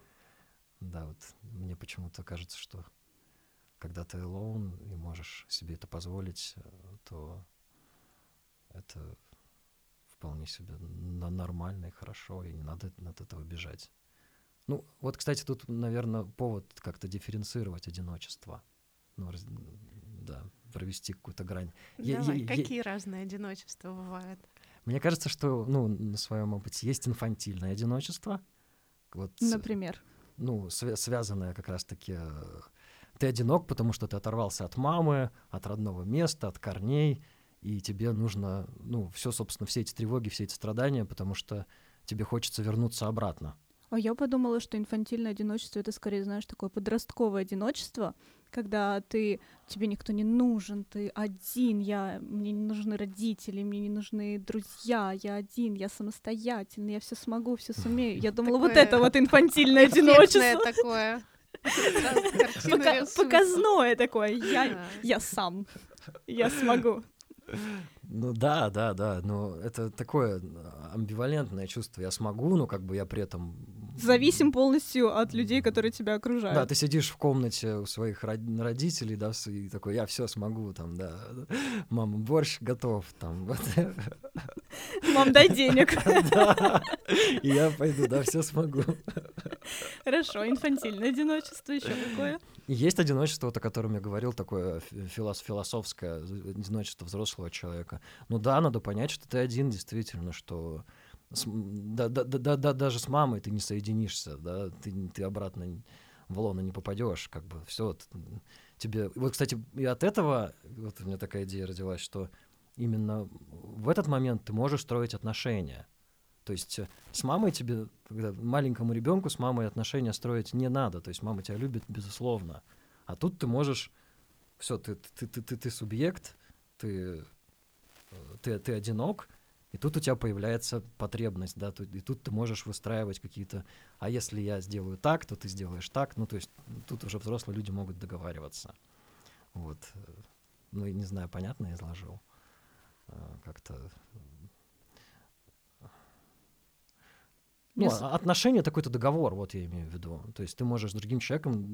Да, вот мне почему-то кажется, что когда ты alone и можешь себе это позволить, то это вполне себе нормально и хорошо, и не надо от этого бежать. Ну, вот, кстати, тут, наверное, повод как-то дифференцировать одиночество. Ну, раз, да, провести какую-то грань. Давай, я, какие я, разные одиночества бывают? Мне кажется, что, ну, на своем опыте есть инфантильное одиночество. Вот, Например? Ну, св- связанное как раз-таки... Э, ты одинок, потому что ты оторвался от мамы, от родного места, от корней, и тебе нужно, ну, все, собственно, все эти тревоги, все эти страдания, потому что тебе хочется вернуться обратно. А я подумала, что инфантильное одиночество это скорее, знаешь, такое подростковое одиночество, когда ты тебе никто не нужен, ты один, я мне не нужны родители, мне не нужны друзья, я один, я самостоятельный, я все смогу, все сумею. Я думала, вот это вот инфантильное одиночество. такое. Показное такое. Я, я сам. Я смогу. Ну да, да, да, но это такое амбивалентное чувство. Я смогу, но как бы я при этом... Зависим полностью от людей, которые тебя окружают. Да, ты сидишь в комнате у своих родителей, да, и такой, я все смогу, там, да, мама, борщ готов, там, вот. Мам, дай денег. Да, и я пойду, да, все смогу. Хорошо, инфантильное одиночество еще какое? Есть одиночество, вот, о котором я говорил, такое философское одиночество взрослого человека. Ну да, надо понять, что ты один, действительно, что с, да, да, да, да, даже с мамой ты не соединишься, да, ты, ты обратно в лоно не попадешь, как бы все тебе. Вот, кстати, и от этого вот у меня такая идея родилась, что именно в этот момент ты можешь строить отношения. То есть э, с мамой тебе, когда маленькому ребенку с мамой отношения строить не надо. То есть мама тебя любит, безусловно. А тут ты можешь, все, ты, ты, ты, ты, ты субъект, ты, э, ты, ты одинок, и тут у тебя появляется потребность, да, и тут ты можешь выстраивать какие-то, а если я сделаю так, то ты сделаешь так, ну, то есть тут уже взрослые люди могут договариваться. Вот. Ну, и не знаю, понятно я изложил? Э, как-то Ну, Без... отношения это какой-то договор, вот я имею в виду. То есть ты можешь с другим человеком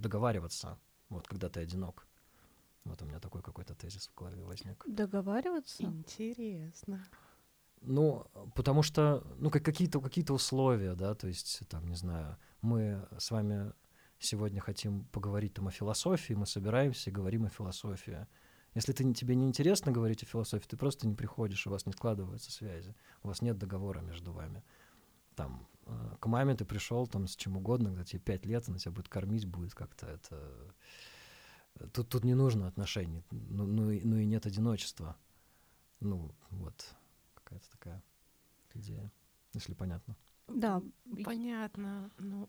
договариваться, вот когда ты одинок. Вот у меня такой какой-то тезис в голове возник. Договариваться? Интересно. Ну, потому что, ну, как какие-то какие условия, да, то есть, там, не знаю, мы с вами сегодня хотим поговорить там о философии, мы собираемся и говорим о философии. Если ты, тебе не интересно говорить о философии, ты просто не приходишь, у вас не складываются связи, у вас нет договора между вами там э, к маме ты пришел там с чем угодно, когда тебе пять лет, она тебя будет кормить, будет как-то это... Тут, тут не нужно отношений, ну, ну, и, ну и нет одиночества. Ну, вот, какая-то такая идея, если понятно. Да. Понятно. Ну,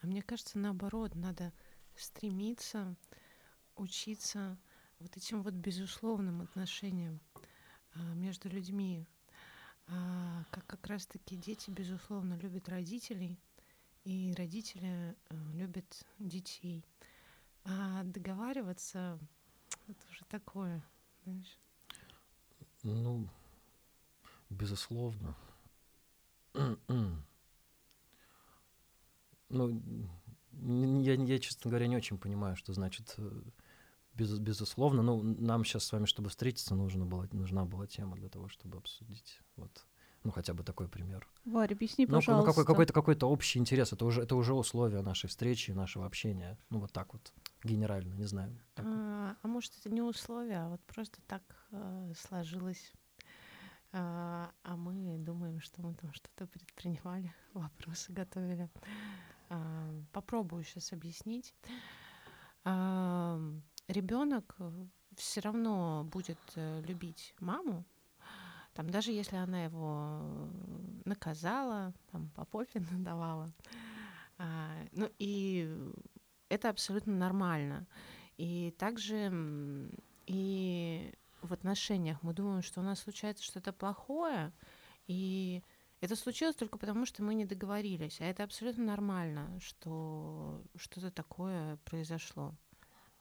а мне кажется, наоборот, надо стремиться учиться вот этим вот безусловным отношениям а, между людьми, а, как как раз-таки дети, безусловно, любят родителей, и родители э, любят детей. А договариваться это уже такое, знаешь. Ну, безусловно. ну, я, я, честно говоря, не очень понимаю, что значит э, без, безусловно. Ну, нам сейчас с вами, чтобы встретиться, нужно было, нужна была тема для того, чтобы обсудить. Вот. Ну, хотя бы такой пример. Варь, объясни, ну, пожалуйста. Ну, какой, какой-то, какой-то общий интерес. Это уже, это уже условия нашей встречи, нашего общения. Ну, вот так вот, генерально, не знаю. А, а может, это не условия, а вот просто так э, сложилось. А, а мы думаем, что мы там что-то предпринимали, вопросы готовили. А, попробую сейчас объяснить. А, ребенок все равно будет э, любить маму, там даже если она его наказала, там по попе надавала, а, ну и это абсолютно нормально. И также и в отношениях мы думаем, что у нас случается что-то плохое, и это случилось только потому, что мы не договорились. А это абсолютно нормально, что что-то такое произошло.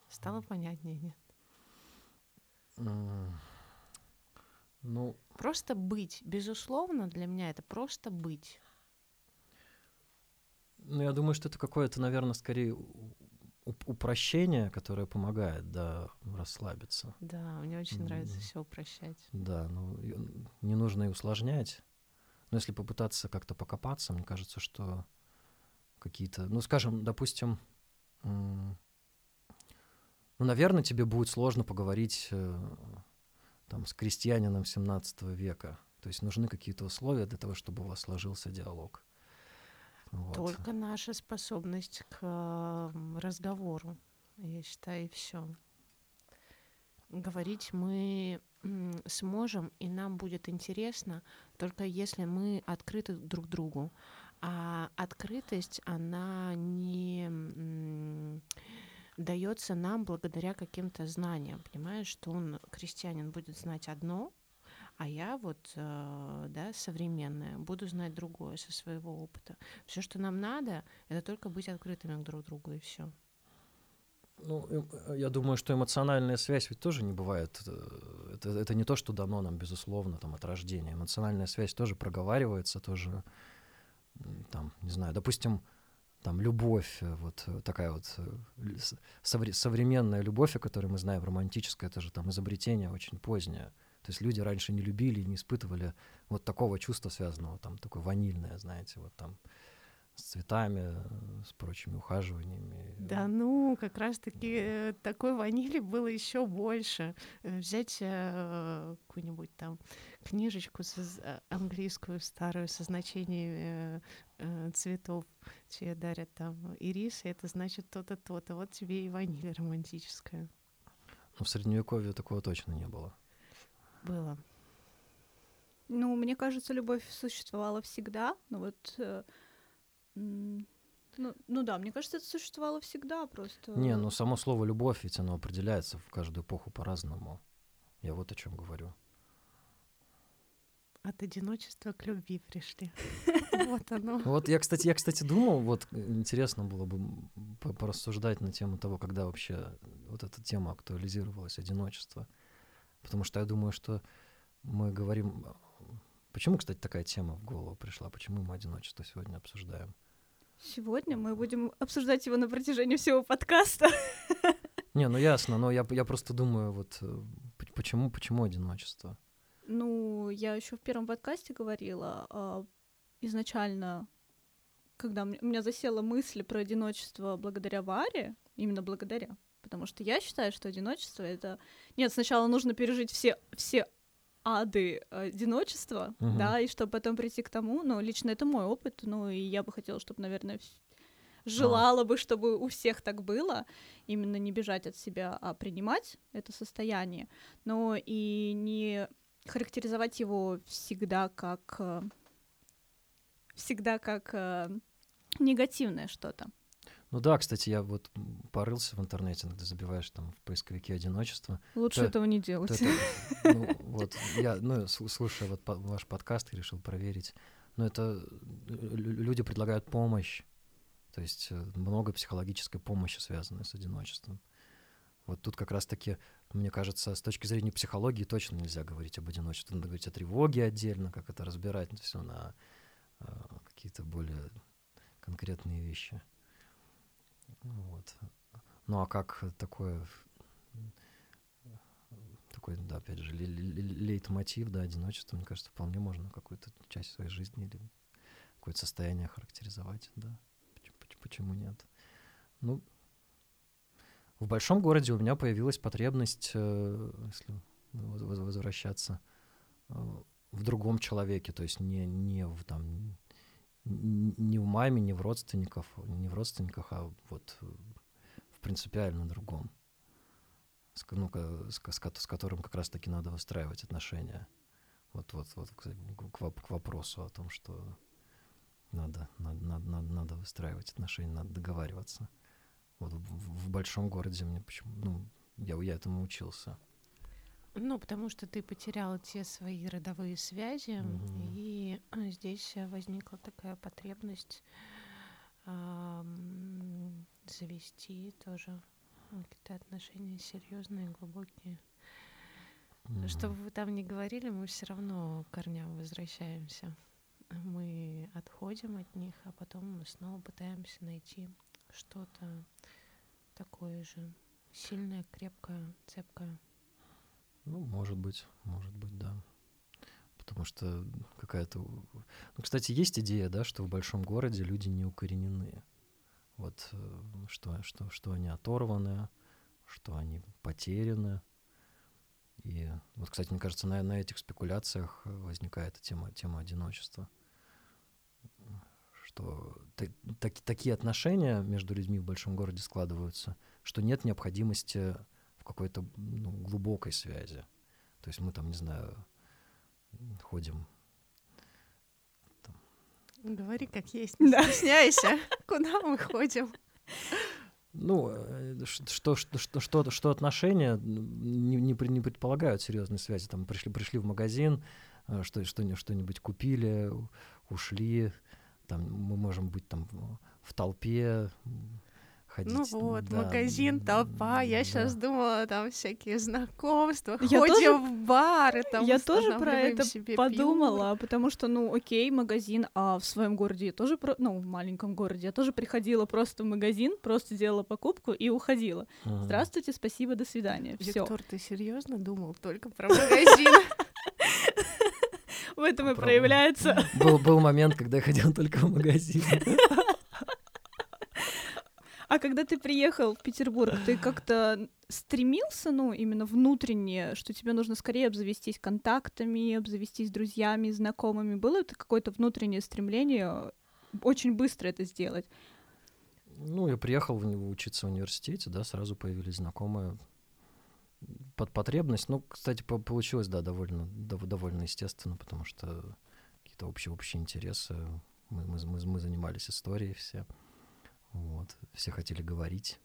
Стало понятнее, нет? Ну, просто быть, безусловно, для меня это просто быть. Ну, я думаю, что это какое-то, наверное, скорее упрощение, которое помогает, да, расслабиться. Да, мне очень mm. нравится все упрощать. Да, ну не нужно и усложнять. Но если попытаться как-то покопаться, мне кажется, что какие-то, ну, скажем, допустим, ну, наверное, тебе будет сложно поговорить э, там, с крестьянином 17 века. То есть нужны какие-то условия для того, чтобы у вас сложился диалог. Вот. Только наша способность к разговору, я считаю, и все. Говорить мы сможем, и нам будет интересно, только если мы открыты друг другу. А открытость, она не дается нам благодаря каким-то знаниям, понимаешь, что он, крестьянин, будет знать одно, а я вот, э, да, современная, буду знать другое со своего опыта. Все, что нам надо, это только быть открытыми друг к другу, и все. Ну, э, я думаю, что эмоциональная связь ведь тоже не бывает. Э, это, это не то, что дано нам, безусловно, там, от рождения. Эмоциональная связь тоже проговаривается, тоже, там, не знаю, допустим, там любовь, вот такая вот современная любовь, о которой мы знаем, романтическая, это же там изобретение очень позднее. То есть люди раньше не любили и не испытывали вот такого чувства связанного, там, такое ванильное, знаете, вот там, с цветами, с прочими ухаживаниями. Да ну, как раз-таки э, такой ванили было еще больше. Э, взять э, какую-нибудь там книжечку со, э, английскую старую со значениями э, цветов, тебе дарят там ирисы, это значит то-то, то-то. Вот тебе и ваниль романтическая. Ну, в Средневековье такого точно не было. Было. Ну, мне кажется, любовь существовала всегда, но вот ну, ну да, мне кажется, это существовало всегда просто. Не, ну само слово любовь, ведь оно определяется в каждую эпоху по-разному. Я вот о чем говорю. От одиночества к любви пришли. Вот оно. Вот я, кстати, я, кстати, думал, вот интересно было бы порассуждать на тему того, когда вообще вот эта тема актуализировалась, одиночество. Потому что я думаю, что мы говорим... Почему, кстати, такая тема в голову пришла? Почему мы одиночество сегодня обсуждаем? Сегодня мы будем обсуждать его на протяжении всего подкаста. Не, ну ясно, но я, я просто думаю, вот э, почему, почему одиночество? Ну, я еще в первом подкасте говорила, а, изначально, когда у меня засела мысль про одиночество благодаря Варе, именно благодаря, потому что я считаю, что одиночество это... Нет, сначала нужно пережить все, все ады одиночества, угу. да, и чтобы потом прийти к тому, ну, лично это мой опыт, ну, и я бы хотела, чтобы, наверное, желала а. бы, чтобы у всех так было, именно не бежать от себя, а принимать это состояние, но и не характеризовать его всегда как э, всегда как э, негативное что-то. Ну да, кстати, я вот порылся в интернете, когда забиваешь там в поисковике одиночество. Лучше то, этого не делать. То, это, ну, вот я, ну, слушая вот по, ваш подкаст, решил проверить. Но это люди предлагают помощь, то есть э, много психологической помощи, связанной с одиночеством. Вот тут как раз-таки, мне кажется, с точки зрения психологии точно нельзя говорить об одиночестве. Надо говорить о тревоге отдельно, как это разбирать, все на э, какие-то более конкретные вещи. Вот. Ну а как такое, такой, да, опять же, лейтмотив, да, одиночество, мне кажется, вполне можно какую-то часть своей жизни или какое-то состояние характеризовать, да. Почему, почему нет? Ну, в большом городе у меня появилась потребность, э, если возвращаться, э, в другом человеке, то есть не, не в там не в маме, не в родственниках, не в родственниках, а вот в принципиально другом, с, ну, с, с, с которым как раз-таки надо выстраивать отношения. Вот, вот, вот к, к вопросу о том, что надо, надо, надо, надо, надо выстраивать отношения, надо договариваться. Вот в, в большом городе мне почему, ну, я, я этому учился. Ну, потому что ты потерял те свои родовые связи, mm-hmm. А, здесь возникла такая потребность э, завести тоже какие-то отношения серьезные, глубокие. Mm-hmm. Что бы вы там ни говорили, мы все равно к корням возвращаемся. Мы отходим от них, а потом мы снова пытаемся найти что-то такое же сильное, крепкое, цепкое. Ну, может быть, может быть, да. Потому что какая-то... Ну, кстати, есть идея, да, что в большом городе люди не укоренены. Вот э, что, что, что они оторваны, что они потеряны. И вот, кстати, мне кажется, на, на этих спекуляциях возникает тема, тема одиночества. Что та, так, такие отношения между людьми в большом городе складываются, что нет необходимости в какой-то ну, глубокой связи. То есть мы там, не знаю, ходим. Там. Говори как есть, не да. стесняйся. Куда мы ходим? Ну, э, что, что, что, что, что отношения не, не, не предполагают серьезной связи. Там пришли, пришли в магазин, э, что, что, что-нибудь купили, ушли. Там мы можем быть там в толпе, ходить. Ну вот, да. магазин, толпа. Я да. сейчас думала, там всякие знакомства, я ходим тоже, в бары, там Я тоже про это подумала, пиво. потому что, ну, окей, магазин, а в своем городе я тоже, про... ну, в маленьком городе, я тоже приходила просто в магазин, просто делала покупку и уходила. Ага. Здравствуйте, спасибо, до свидания. Все. Виктор, ты серьезно думал только про магазин? В этом и проявляется. Был, был момент, когда я ходил только в магазин. А когда ты приехал в Петербург, ты как-то стремился, ну, именно внутренне, что тебе нужно скорее обзавестись контактами, обзавестись друзьями, знакомыми? Было это какое-то внутреннее стремление очень быстро это сделать? Ну, я приехал в, учиться в университете, да, сразу появились знакомые под потребность. Ну, кстати, получилось, да, довольно, довольно естественно, потому что какие-то общие, общие интересы. Мы, мы, мы, мы занимались историей все. Вот. Все хотели говорить.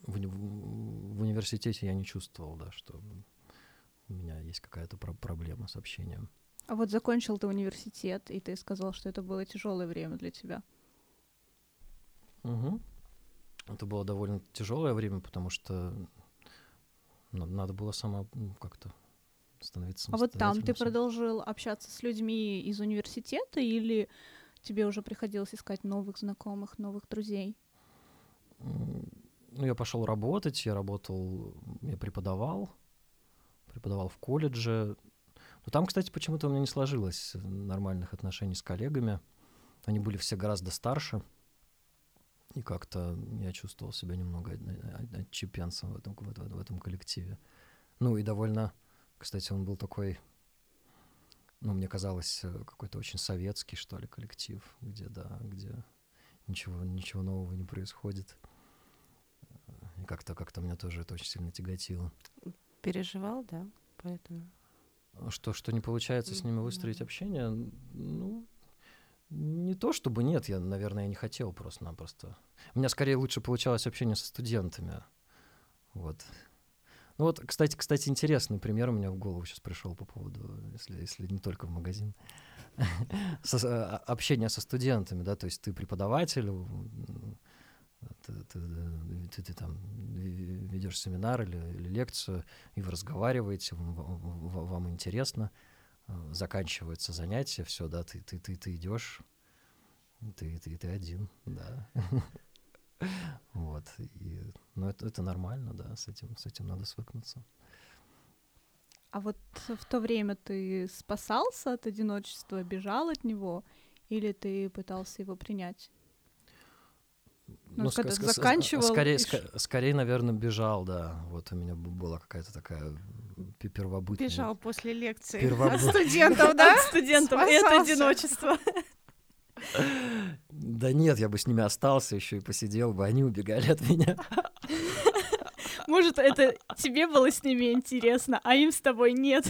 В, в, университете я не чувствовал, да, что у меня есть какая-то про- проблема с общением. А вот закончил ты университет, и ты сказал, что это было тяжелое время для тебя. Угу. Это было довольно тяжелое время, потому что надо было сама как-то становиться. А вот там ты продолжил общаться с людьми из университета или тебе уже приходилось искать новых знакомых, новых друзей? Ну, я пошел работать, я работал, я преподавал, преподавал в колледже. Но там, кстати, почему-то у меня не сложилось нормальных отношений с коллегами. Они были все гораздо старше. И как-то я чувствовал себя немного отчепенцем в этом, в этом коллективе. Ну и довольно, кстати, он был такой ну, мне казалось, э, какой-то очень советский, что ли, коллектив, где, да, где ничего, ничего нового не происходит. И как-то, как-то меня тоже это очень сильно тяготило. Переживал, да, поэтому. А что, что не получается с ними выстроить общение? Ну, не то чтобы нет, я, наверное, я не хотел просто-напросто. У меня скорее лучше получалось общение со студентами. Вот. Ну вот, кстати, кстати, интересный пример у меня в голову сейчас пришел по поводу, если, если не только в магазин, а, общение со студентами, да, то есть ты преподаватель, ты, ты, ты, ты там ведешь семинар или, или лекцию, и вы разговариваете, вам, вам интересно, э, заканчивается занятие, все, да, ты, ты, ты, ты идешь, ты, ты, ты один, да. Вот. И, ну, это, это нормально, да, с этим, с этим надо свыкнуться. А вот в то время ты спасался от одиночества, бежал от него, или ты пытался его принять? Ну, ну когда ск- заканчивал... Скорее, ск- скорее, наверное, бежал, да. Вот у меня была какая-то такая первобытная... Бежал после лекции Первобы... от студентов, да? От студентов, это одиночество. Да нет, я бы с ними остался еще и посидел бы, они убегали от меня. Может, это тебе было с ними интересно, а им с тобой нет.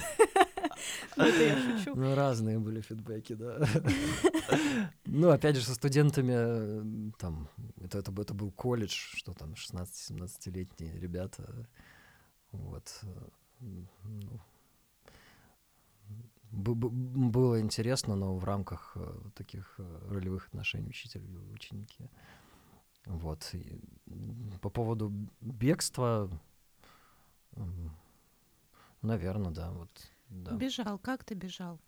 Ну, это я шучу. Ну, разные были фидбэки, да. Ну, опять же, со студентами, там, это, это, это был колледж, что там, 16-17-летние ребята. Вот. Ну, было интересно, но в рамках э, таких э, ролевых отношений учитель и ученики. Вот. И по поводу бегства, наверное, да, вот. Да. Бежал. Как ты бежал?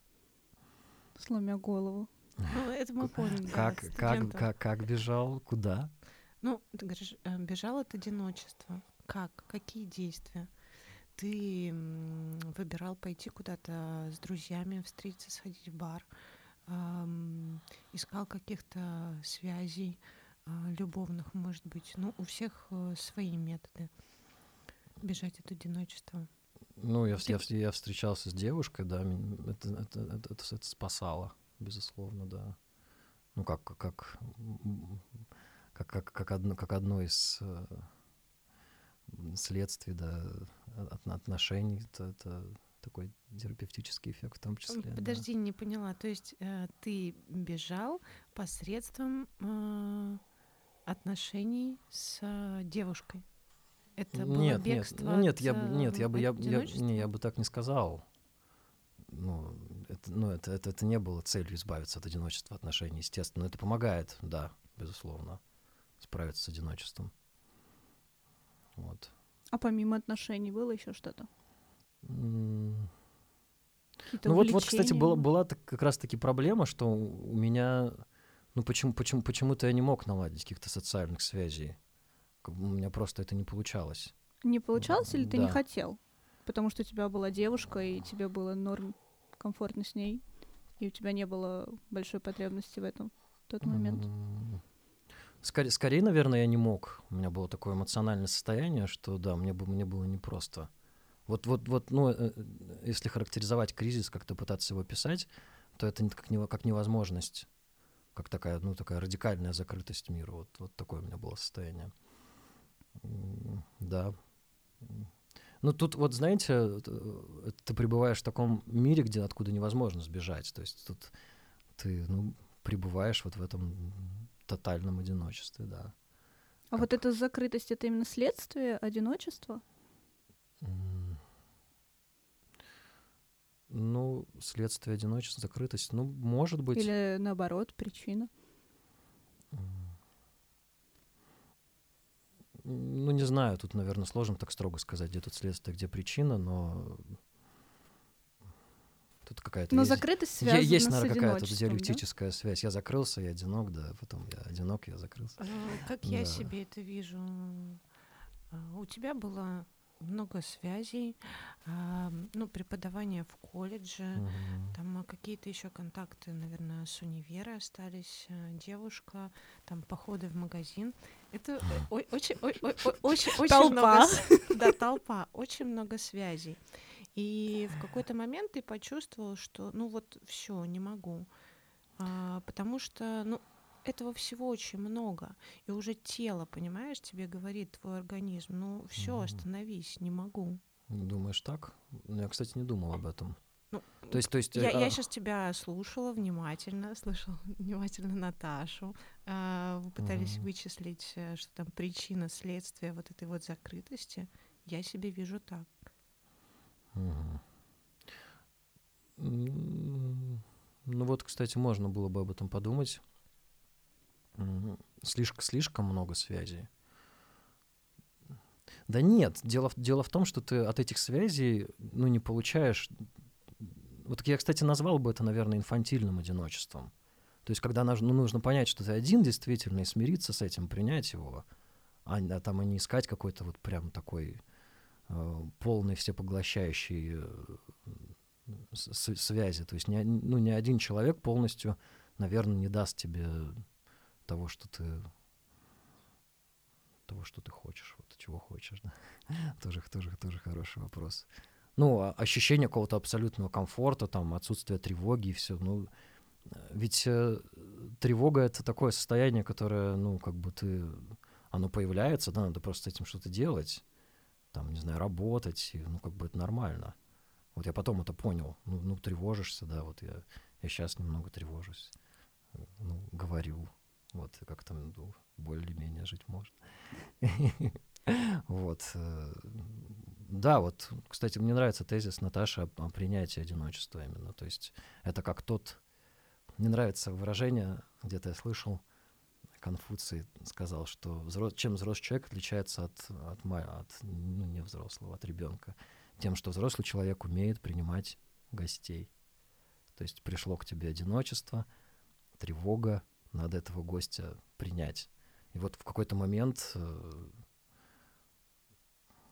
Сломя голову. Ну, это мы помним. Как, да, как, как, как бежал? Куда? Ну, ты говоришь, э, бежал от одиночества. Как? Какие действия? Ты выбирал пойти куда-то с друзьями, встретиться, сходить в бар, искал каких-то связей э, любовных, может быть. Ну, у всех э, свои методы бежать от одиночества. Ну, я, ты... я, я встречался с девушкой, да, это, это, это, это, это спасало, безусловно, да. Ну, как, как, как, как, как, одно, как одно из э, следствий, да, от, отношений. Это, это такой терапевтический эффект в том числе. Подожди, да. не поняла. То есть э, ты бежал посредством э, отношений с э, девушкой. Это было Нет, нет, бегство ну нет, от, я, б- нет, я бы, я, я, не, я бы так не сказал. Ну, это, ну это, это, это не было целью избавиться от одиночества отношений, естественно. Но это помогает, да, безусловно, справиться с одиночеством. Вот. А помимо отношений было еще что-то? Какие-то Ну вот, вот, кстати, была, была как раз-таки проблема, что у меня, ну почему, почему, почему-то я не мог наладить каких-то социальных связей. У меня просто это не получалось. Не получалось или ты не да. хотел? Потому что у тебя была девушка, и тебе было норм, комфортно с ней, и у тебя не было большой потребности в этом в тот момент. Скорее, скорее, наверное, я не мог. У меня было такое эмоциональное состояние, что да, мне, мне было непросто. Вот, вот, вот, ну, э, э, если характеризовать кризис, как-то пытаться его писать, то это не- как, нево- как невозможность, как такая, ну, такая радикальная закрытость мира. Вот, вот такое у меня было состояние. Да. Ну, тут вот, знаете, э, ты пребываешь в таком мире, где откуда невозможно сбежать. То есть тут ты, ну, пребываешь вот в этом тотальном одиночестве, да. А вот эта закрытость это именно следствие одиночества? Ну, следствие одиночества, закрытость, ну, может быть. Или наоборот, причина? Ну, не знаю, тут, наверное, сложно так строго сказать, где тут следствие, где причина, но тут какая-то Но есть, закрытость связана есть, с наверное, какая-то одиночеством, да? диалектическая связь. Я закрылся, я одинок, да, потом я одинок, я закрылся. А, Как я Да. себе это вижу? А, У тебя было много связей, а, ну, преподавание в колледже, Мгм. там какие-то еще контакты, наверное, с универа остались, девушка, там походы в магазин. Это очень, ой- очень, очень много, да, толпа, очень много связей. И в какой-то момент ты почувствовал, что, ну вот, все, не могу, А, потому что, ну, этого всего очень много, и уже тело, понимаешь, тебе говорит твой организм, ну все, остановись, не могу. Думаешь так? Ну, Я, кстати, не думал об этом. Ну, То есть, то есть, Я, э, а, сейчас тебя слушала внимательно, слышала внимательно Наташу. А, Вы пытались Мгм. вычислить, э, что там причина, следствие вот этой вот закрытости. Я себе вижу так. Ну вот, кстати, можно было бы об этом подумать. Слишком, слишком много связей. Да нет, дело, дело в том, что ты от этих связей, ну, не получаешь... Вот я, кстати, назвал бы это, наверное, инфантильным одиночеством. То есть, когда наж- ну, нужно понять, что ты один действительно, и смириться с этим, принять его, а, а там и не искать какой-то вот прям такой э, полный всепоглощающий э, связи. То есть ни, ну, ни один человек полностью, наверное, не даст тебе того, что ты того, что ты хочешь, вот чего хочешь, да. тоже, тоже, тоже хороший вопрос. Ну, а- ощущение какого-то абсолютного комфорта, там, отсутствие тревоги и все. Ну, ведь э, тревога это такое состояние, которое, ну, как бы ты, оно появляется, да, надо просто этим что-то делать, там, не знаю, работать, и, ну, как бы это нормально. Вот я потом это понял. Ну, ну тревожишься, да, вот я, я сейчас немного тревожусь. э, Ну, говорю, вот, как там ну, более-менее жить можно. Вот. э, Да, вот, кстати, мне нравится тезис Наташи о принятии одиночества именно. То есть это как тот... Мне нравится выражение, где-то я слышал, Конфуций сказал, что взро- чем взрослый человек отличается от, от, от ну, не взрослого, от ребенка, тем, что взрослый человек умеет принимать гостей. То есть пришло к тебе одиночество, тревога, надо этого гостя принять. И вот в какой-то момент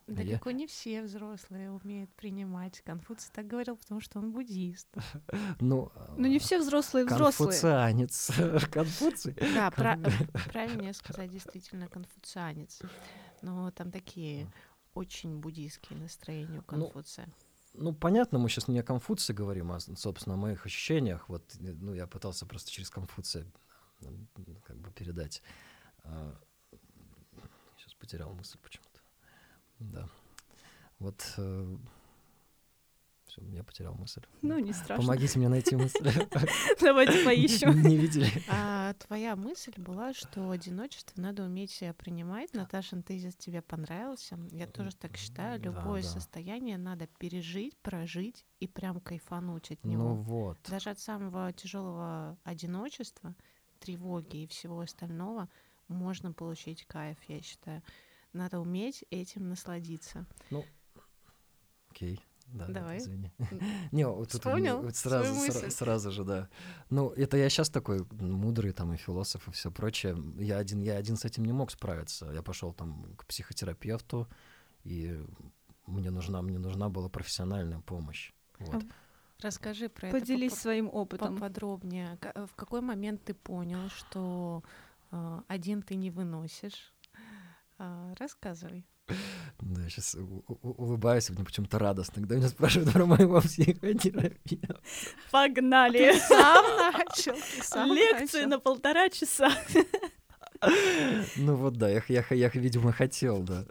э, Я- Далеко не все взрослые умеют принимать. Конфуций так говорил, потому что он буддист. ну, Ну не э, все взрослые взрослые. конфуцианец, Конфуций. Да, пра- правильнее сказать действительно конфуцианец. Но там такие очень буддийские настроения у Ну, Конфуция. Ну, понятно, мы сейчас не о Конфуции говорим, а, собственно, о моих ощущениях. Вот, э, ну, я пытался просто через Конфуция как бы передать. Сейчас потерял мысль почему-то. Да. Вот Всё, я потерял мысль. Ну, не страшно. Помогите мне найти мысль. Давайте поищем. Не видели? А твоя мысль была, что одиночество надо уметь себя принимать. Наташин тезис тебе понравился. Я тоже так считаю. Любое состояние надо пережить, прожить и прям кайфануть от Ну него. вот. Даже от самого тяжелого одиночества, тревоги и всего остального можно получить кайф, я считаю. Надо уметь этим насладиться. Окей. Да, да, Давай. извини. Не, вот тут Вспомнил вот свою сразу, сра- сразу же, да. Ну, это я сейчас такой мудрый там и философ и все прочее. Я один, я один с этим не мог справиться. Я пошел там к психотерапевту, и мне нужна, мне нужна была профессиональная помощь. Вот. Расскажи про это Поделись своим опытом. поподробнее. Э, В какой момент ты понял, что э, один ты не выносишь? А, Рассказывай. Да, я сейчас улыбаюсь, мне почему-то радостно, когда меня спрашивают про моего психотерапевта. Погнали! Сам начал. ты сам Лекции начал. на полтора часа. Ну вот да, я, я, я, видимо, хотел, да,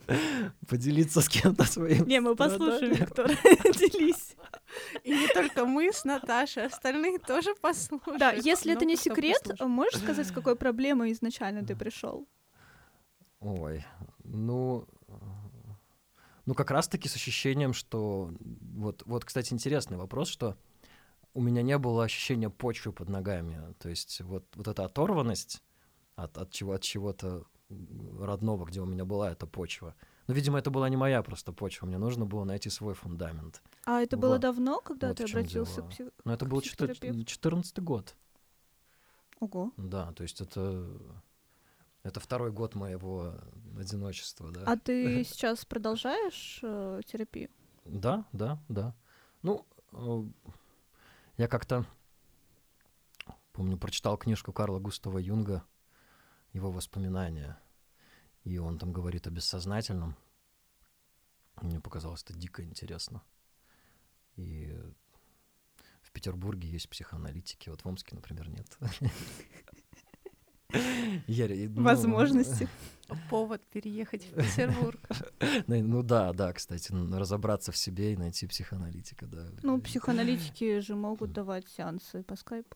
поделиться с кем-то своим Не, мы послушаем. Виктор. Делись. И не только мы с Наташей, остальные тоже послушают. Да, если это Много не кто секрет, можешь сказать, с какой проблемой изначально ты пришел? Ой, ну, ну как раз-таки с ощущением, что вот, вот, кстати, интересный вопрос, что у меня не было ощущения почвы под ногами, то есть вот вот эта оторванность от от чего от чего-то родного, где у меня была эта почва. Но, видимо, это была не моя просто почва, мне нужно было найти свой фундамент. А это было Вот. давно, когда Вот ты обратился дело. к псих... Но это был четыр- психотерапевту? 14 год. Ого. Да, то есть это это второй год моего одиночества, да. А ты сейчас продолжаешь э, терапию? Да, да, да. Ну, э, я как-то, помню, прочитал книжку Карла Густава Юнга, его воспоминания, и он там говорит о бессознательном. Мне показалось это дико интересно. И в Петербурге есть психоаналитики, вот в Омске, например, нет. Ну, Возможности. Повод переехать в Петербург. Ну ну да, да, кстати, разобраться в себе и найти психоаналитика, да. Ну, психоаналитики же могут давать сеансы по скайпу.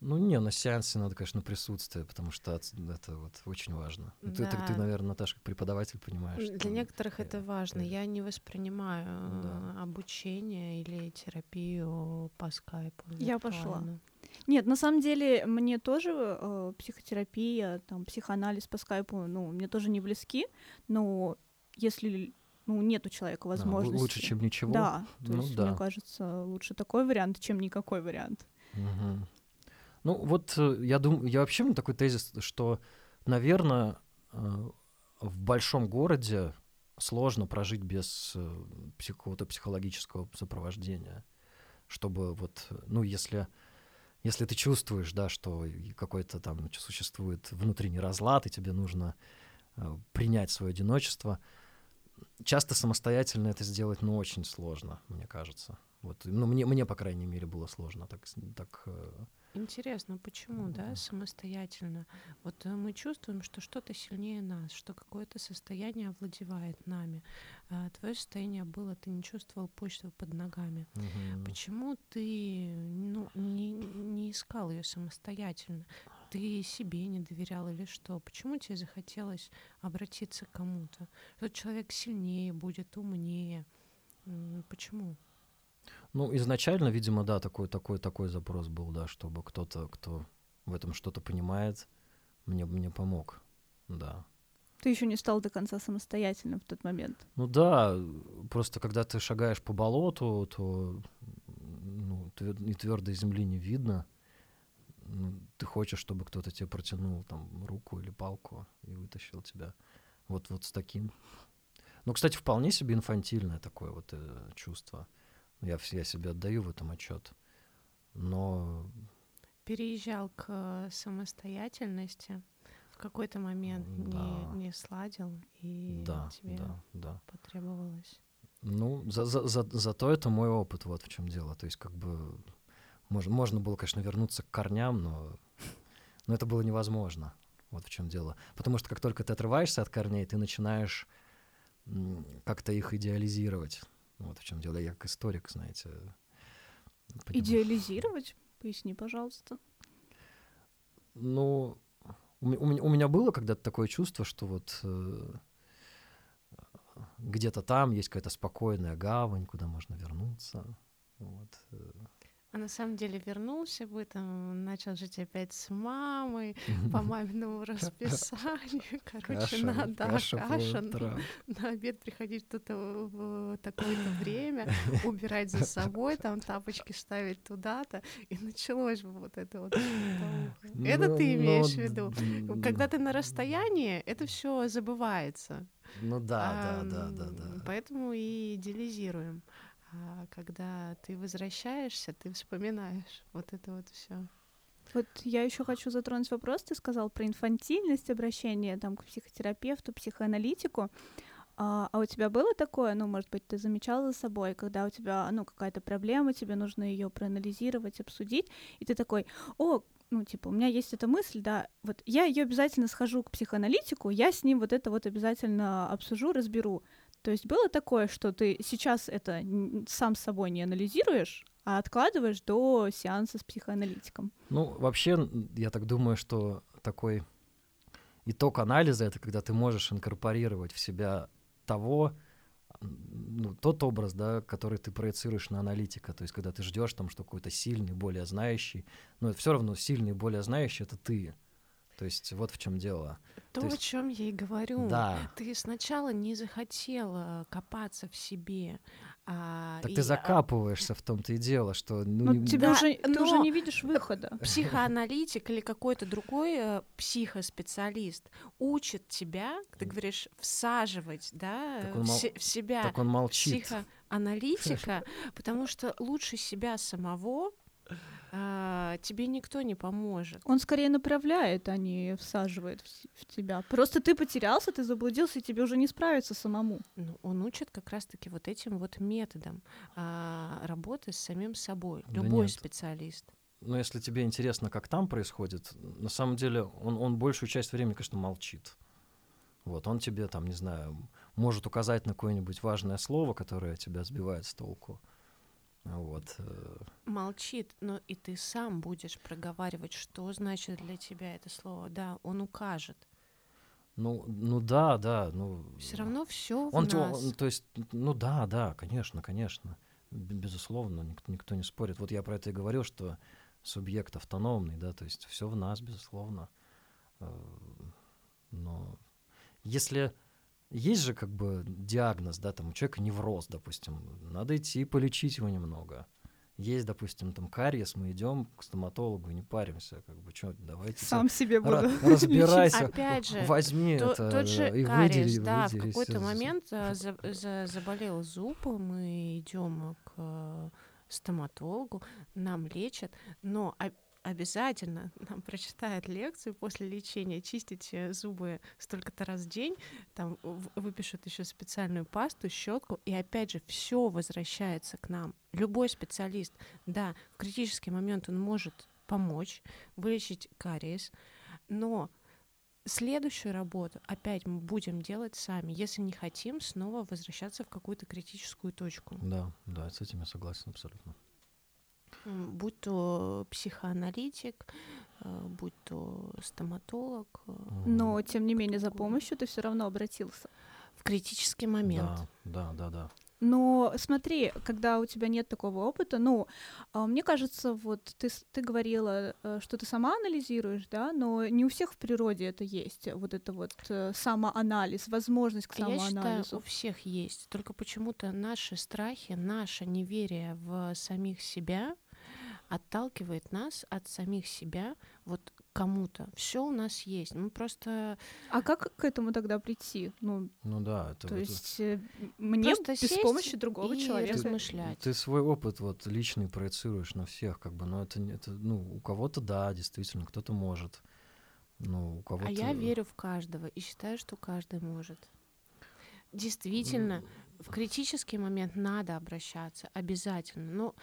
Ну не, на сеансе надо, конечно, присутствие, потому что это вот очень важно. Ну, Ты, ты, ты, Да. наверное, Наташа, как преподаватель понимаешь. Для что, некоторых это важно. Я не воспринимаю Да. э, обучение или терапию по скайпу. Я пошла. Нет, на самом деле мне тоже э, психотерапия, там, психоанализ по скайпу, ну, мне тоже не близки, но если ну, нет у человека а, возможности... лучше, чем ничего. Да, то Ну есть, да. мне кажется, лучше такой вариант, чем никакой вариант. Мгм. Ну вот э, я думаю, я вообще меня такой тезис, что, наверное, в большом городе сложно прожить без э, какого-то психологического сопровождения, чтобы вот, э, ну если если ты чувствуешь, да, что какой-то там существует внутренний разлад, и тебе нужно э, принять свое одиночество, часто самостоятельно это сделать, ну, очень сложно, мне кажется. Вот, ну, мне, мне, по крайней мере, было сложно так, так э, Интересно, почему, да, самостоятельно? Вот э, мы чувствуем, что что-то сильнее нас, что какое-то состояние овладевает нами. Твое состояние было, ты не чувствовал почву под ногами. мгм. Почему ты ну, не, не искал ее самостоятельно? Ты себе не доверял или что? Почему тебе захотелось обратиться к кому-то? Тот человек сильнее будет, умнее. Почему? Ну, изначально, видимо, да, такой, такой, такой запрос был, да, чтобы кто-то, кто в этом что-то понимает, мне, мне помог, да. Ты еще не стал до конца самостоятельным в тот момент. Ну да, просто когда ты шагаешь по болоту, то ну, твер- и твердой земли не видно. Ну, ты хочешь, чтобы кто-то тебе протянул там руку или палку и вытащил тебя. Вот, вот с таким. Ну, кстати, вполне себе инфантильное такое вот э, чувство. Я, я себе отдаю в этом отчет. Но Переезжал к самостоятельности, в какой-то момент Да. не, не сладил, и да, тебе да, да. потребовалось. Ну, за, за, за- зато это мой опыт, вот в чем дело. То есть, как бы, можно, можно было, конечно, вернуться к корням, но, но это было невозможно. Вот в чем дело. Потому что как только ты отрываешься от корней, ты начинаешь как-то их идеализировать. Вот в чем дело. Я как историк, знаете. понимаю. Идеализировать? Поясни, пожалуйста. Ну, у, у, у меня было когда-то такое чувство, что вот э, где-то там есть какая-то спокойная гавань, куда можно вернуться. Вот. А на самом деле вернулся бы, там, начал жить опять с мамой, по маминому расписанию. Короче, надо да, каша, каша на, на обед приходить кто-то в такое-то время, убирать за собой, там тапочки ставить туда-то, и началось бы вот это вот. Это ты ну, имеешь в виду? Когда ты на расстоянии, это все забывается. Ну да, да, да, да, да. Поэтому и идеализируем. А когда ты возвращаешься, ты вспоминаешь вот это вот все. Вот я еще хочу затронуть вопрос. Ты сказал про инфантильность обращения там, к психотерапевту, психоаналитику. А, а у тебя было такое, ну, может быть, ты замечала за собой, когда у тебя, ну, какая-то проблема, тебе нужно ее проанализировать, обсудить, и ты такой, о, ну, типа, у меня есть эта мысль, да, вот я ее обязательно схожу к психоаналитику, я с ним вот это вот обязательно обсужу, разберу. То есть было такое, что ты сейчас это сам собой не анализируешь, а откладываешь до сеанса с психоаналитиком? Ну, вообще, я так думаю, что такой итог анализа — это когда ты можешь инкорпорировать в себя того, ну, тот образ, да, который ты проецируешь на аналитика, то есть когда ты ждешь там, что какой-то сильный, более знающий, но все равно сильный, более знающий — это ты, то есть вот в чем дело. То, То есть... о чем я и говорю. Да. Ты сначала не захотела копаться в себе. А, так и, ты а, закапываешься а... в том-то и дело, что ну, не... тебя да, уже, ты уже не видишь выхода. Психоаналитик или какой-то другой э, психоспециалист учит тебя, ты говоришь, всаживать, да, в, мол... в себя так он молчит. психоаналитика, потому что лучше себя самого а, тебе никто не поможет. Он скорее направляет, а не всаживает в, в тебя. Просто ты потерялся, ты заблудился, и тебе уже не справиться самому. Ну, он учит как раз-таки вот этим вот методом а, работы с самим собой. Да Любой нет. специалист. Но если тебе интересно, как там происходит, на самом деле он, он большую часть времени, конечно, молчит. Вот, он тебе там, не знаю, может указать на какое-нибудь важное слово, которое тебя сбивает с толку. Вот. Э. Молчит, но и ты сам будешь проговаривать, что значит для тебя это слово. Да, он укажет. Ну, ну да, да, ну. Все равно все он, нас. Он, то есть, ну да, да, конечно, конечно, безусловно, никто, никто не спорит. Вот я про это и говорил, что субъект автономный, да, то есть все в нас, безусловно. Э, но если есть же как бы диагноз, да, там у человека невроз, допустим, надо идти полечить его немного. Есть, допустим, там кариес, мы идем к стоматологу и не паримся, как бы, что, давайте. Сам себе буду разбирайся, Опять же, возьми то, это тот же и кариес, выдери, да, выдери, в какой-то момент за, за, заболел зуб, мы идем к стоматологу, нам лечат, но обязательно нам прочитает лекцию после лечения, чистите зубы столько-то раз в день, там выпишут еще специальную пасту, щетку, и опять же все возвращается к нам. Любой специалист, да, в критический момент он может помочь вылечить кариес, но следующую работу опять мы будем делать сами, если не хотим снова возвращаться в какую-то критическую точку. Да, да, с этим я согласен абсолютно будь то психоаналитик, э, будь то стоматолог. Э, Но, тем не менее, за помощью ты все равно обратился. В критический момент. Да, да, да, да. Но смотри, когда у тебя нет такого опыта, ну, а, мне кажется, вот ты, ты говорила, э, что ты сама анализируешь, да, но не у всех в природе это есть, вот это вот самоанализ, возможность к самоанализу. Я считаю, у всех есть, только почему-то наши страхи, наше неверие в самих себя отталкивает нас от самих себя вот кому-то. Все у нас есть. Мы просто. А как к этому тогда прийти? Ну, ну да, это то вот есть это... мне просто без помощи другого и человека размышлять. Ты, ты свой опыт вот личный проецируешь на всех, как бы, но это это ну у кого-то да, действительно, кто-то может. Ну, у кого-то... А я верю в каждого и считаю, что каждый может. Действительно, в критический момент надо обращаться обязательно. Но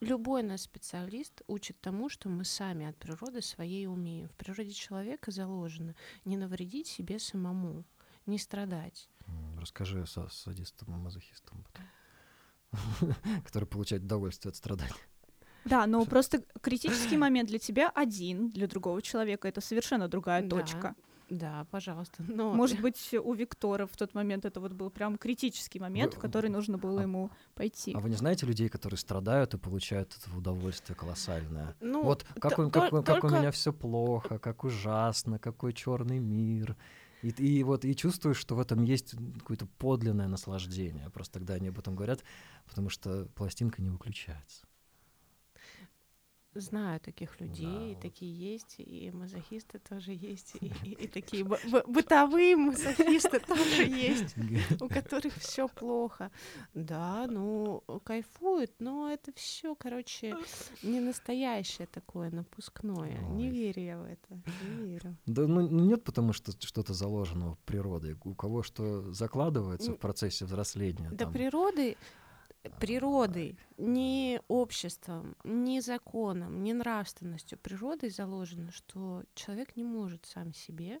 Любой наш специалист учит тому, что мы сами от природы своей умеем. В природе человека заложено не навредить себе самому, не страдать. Расскажи о садистам и мазохистам потом. который получает удовольствие от страданий. Да, но просто критический момент для тебя один, для другого человека это совершенно другая Да. точка. Да, пожалуйста. Но Может быть, у Виктора в тот момент это вот был прям критический момент, Вы- в который нужно было а- ему пойти. А вы не знаете людей, которые страдают и получают этого удовольствие колоссальное? ну, вот как, т- у, как, то- у- как у только- меня все плохо, как ужасно, какой черный мир. И, и вот и чувствуешь, что в этом есть какое-то подлинное наслаждение. Просто тогда они об этом говорят, потому что пластинка не выключается. Знаю таких людей, Да, и вот. такие есть, и мазохисты тоже есть, и, и- и такие б- б- бытовые мазохисты тоже есть, у которых все плохо. Да, ну, кайфуют, но это все, короче, не настоящее такое напускное. Не Ой. верю я в это, не верю. Да ну, ну нет, потому что что-то заложено природой. У кого что закладывается в процессе взросления. Да природы, природой, не обществом, не законом, не нравственностью, природой заложено, что человек не может сам себе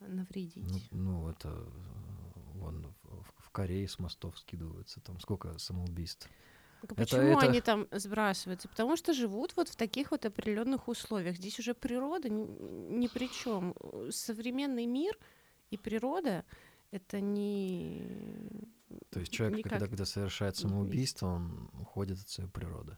навредить. Ну, ну, это э, вон в, в- в Корее с мостов скидываются, там сколько самоубийств. Так а это- почему это- они там сбрасываются? Потому что живут вот в таких вот определенных условиях. Здесь уже природа ни, ни при чем. Современный мир и природа это не То есть человек, никак когда, когда совершает самоубийство, он уходит от своей природы.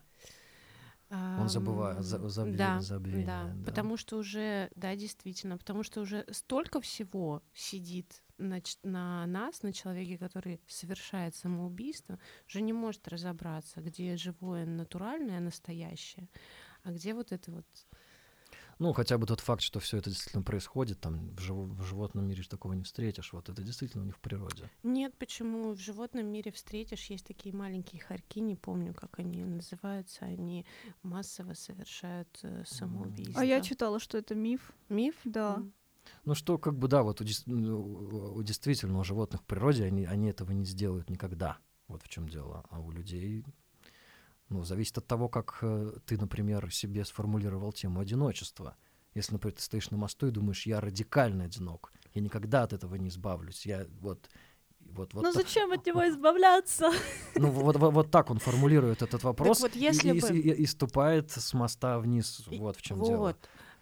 Он забывает, за- Ам, забве- да, забвение, да, да. потому что уже, да, действительно, потому что уже столько всего сидит на, на нас, на человеке, который совершает самоубийство, уже не может разобраться, где живое натуральное, настоящее, а где вот это вот. Ну, хотя бы тот факт, что все это действительно происходит, там в, живо- в животном мире ж такого не встретишь. Вот это действительно у них в природе. Нет, почему в животном мире встретишь, есть такие маленькие хорьки, не помню, как они называются, они массово совершают э, самоубийство. А я читала, что это миф. Миф? Да. М. Ну что, как бы, да, вот ну, у- у действительно у животных в природе они, они этого не сделают никогда. Вот в чем дело. А у людей, ну, зависит от того, как э, ты, например, себе сформулировал тему одиночества. Если, например, ты стоишь на мосту и думаешь, я радикально одинок, я никогда от этого не избавлюсь, я вот... Вот, вот ну так- зачем от него избавляться? ну, вот, вот, вот так он формулирует этот вопрос вот и- если и, бы- и- и ступает с моста вниз. И- Вот в чем вот. дело.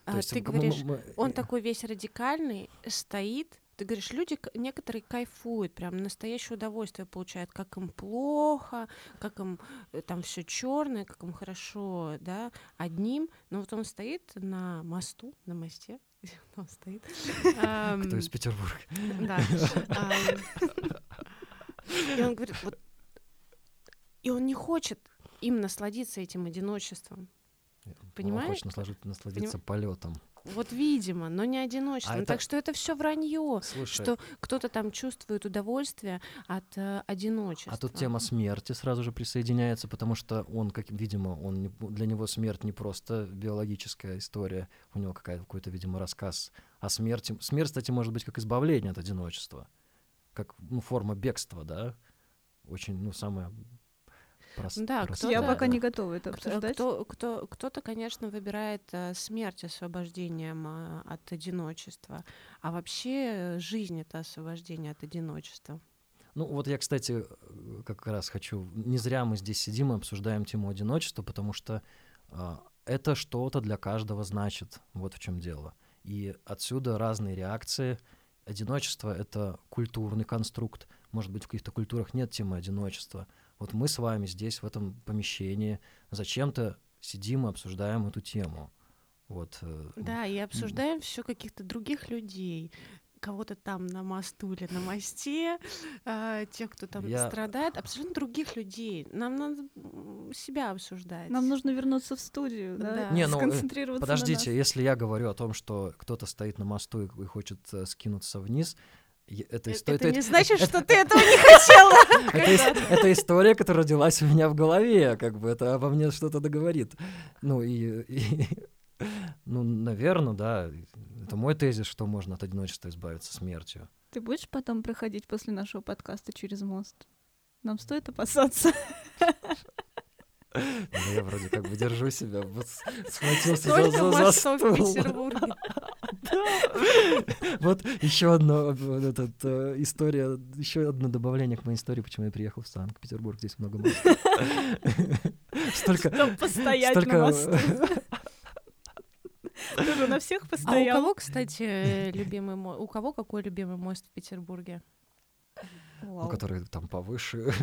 А То есть ты м- м- говоришь, м- он такой весь радикальный, стоит. Ты говоришь, люди некоторые кайфуют, прям настоящее удовольствие получают, как им плохо, как им э, там все черное, как им хорошо, да, одним. Но вот он стоит на мосту, на мосте, он стоит. Кто из Петербурга? Да. И он говорит, вот, и он не хочет им насладиться этим одиночеством. Он Понимаешь? хочет насладиться, насладиться полетом. Вот, видимо, но не одиночеством. А это- Так что это все вранье. Слушай, Что кто-то там чувствует удовольствие от э, одиночества. а тут тема смерти сразу же присоединяется, потому что он, как видимо, он не- для него смерть не просто биологическая история, у него какая- какой-то, видимо, рассказ о смерти. Смерть, кстати, может быть как избавление от одиночества, как ну, форма бегства, да? Очень, ну, самая прос- Да, простая, Я пока не готова это обсуждать. кто, кто, кто-то, конечно, выбирает э, смерть освобождением э, от одиночества, а вообще э, жизнь это освобождение от одиночества. Ну, вот я, кстати, э, как раз хочу... Не зря мы здесь сидим и обсуждаем тему одиночества, потому что а, это что-то для каждого значит. Вот в чем дело. И отсюда разные реакции. Одиночество — это культурный конструкт. Может быть, в каких-то культурах нет темы одиночества. Вот мы с вами здесь, в этом помещении, зачем-то сидим и обсуждаем эту тему. Вот. э, Да, и обсуждаем все каких-то других людей. Кого-то там на мосту или на мосте, а, тех, кто там Я- страдает, абсолютно других людей. Нам надо себя обсуждать. Нам нужно вернуться в студию, да? Да. Не, ну, э, сконцентрироваться Подождите, на если я говорю о том, что кто-то стоит на мосту и, и хочет э, скинуться вниз, это, Э, исто- Это не это- значит, это- что ты этого не хотела. это ис- это история, которая родилась у меня в голове, как бы это обо мне что-то договорит. Ну и, ну, наверное, да, это мой тезис, что можно от одиночества избавиться смертью. Ты будешь потом проходить после нашего подкаста через мост? Нам стоит опасаться. Да я вроде как бы держу себя, схватился за, Сколько за- за в. Петербурге? Вот еще одна э, история, еще одно добавление к моей истории, почему я приехал в Санкт-Петербург. Здесь много мостов. Столько... Постоять на Столько... мосту. Ты же на всех А у постоял. кого, кстати, любимый мост? У кого какой любимый мост в Петербурге? Ну, Вау, которые там повыше.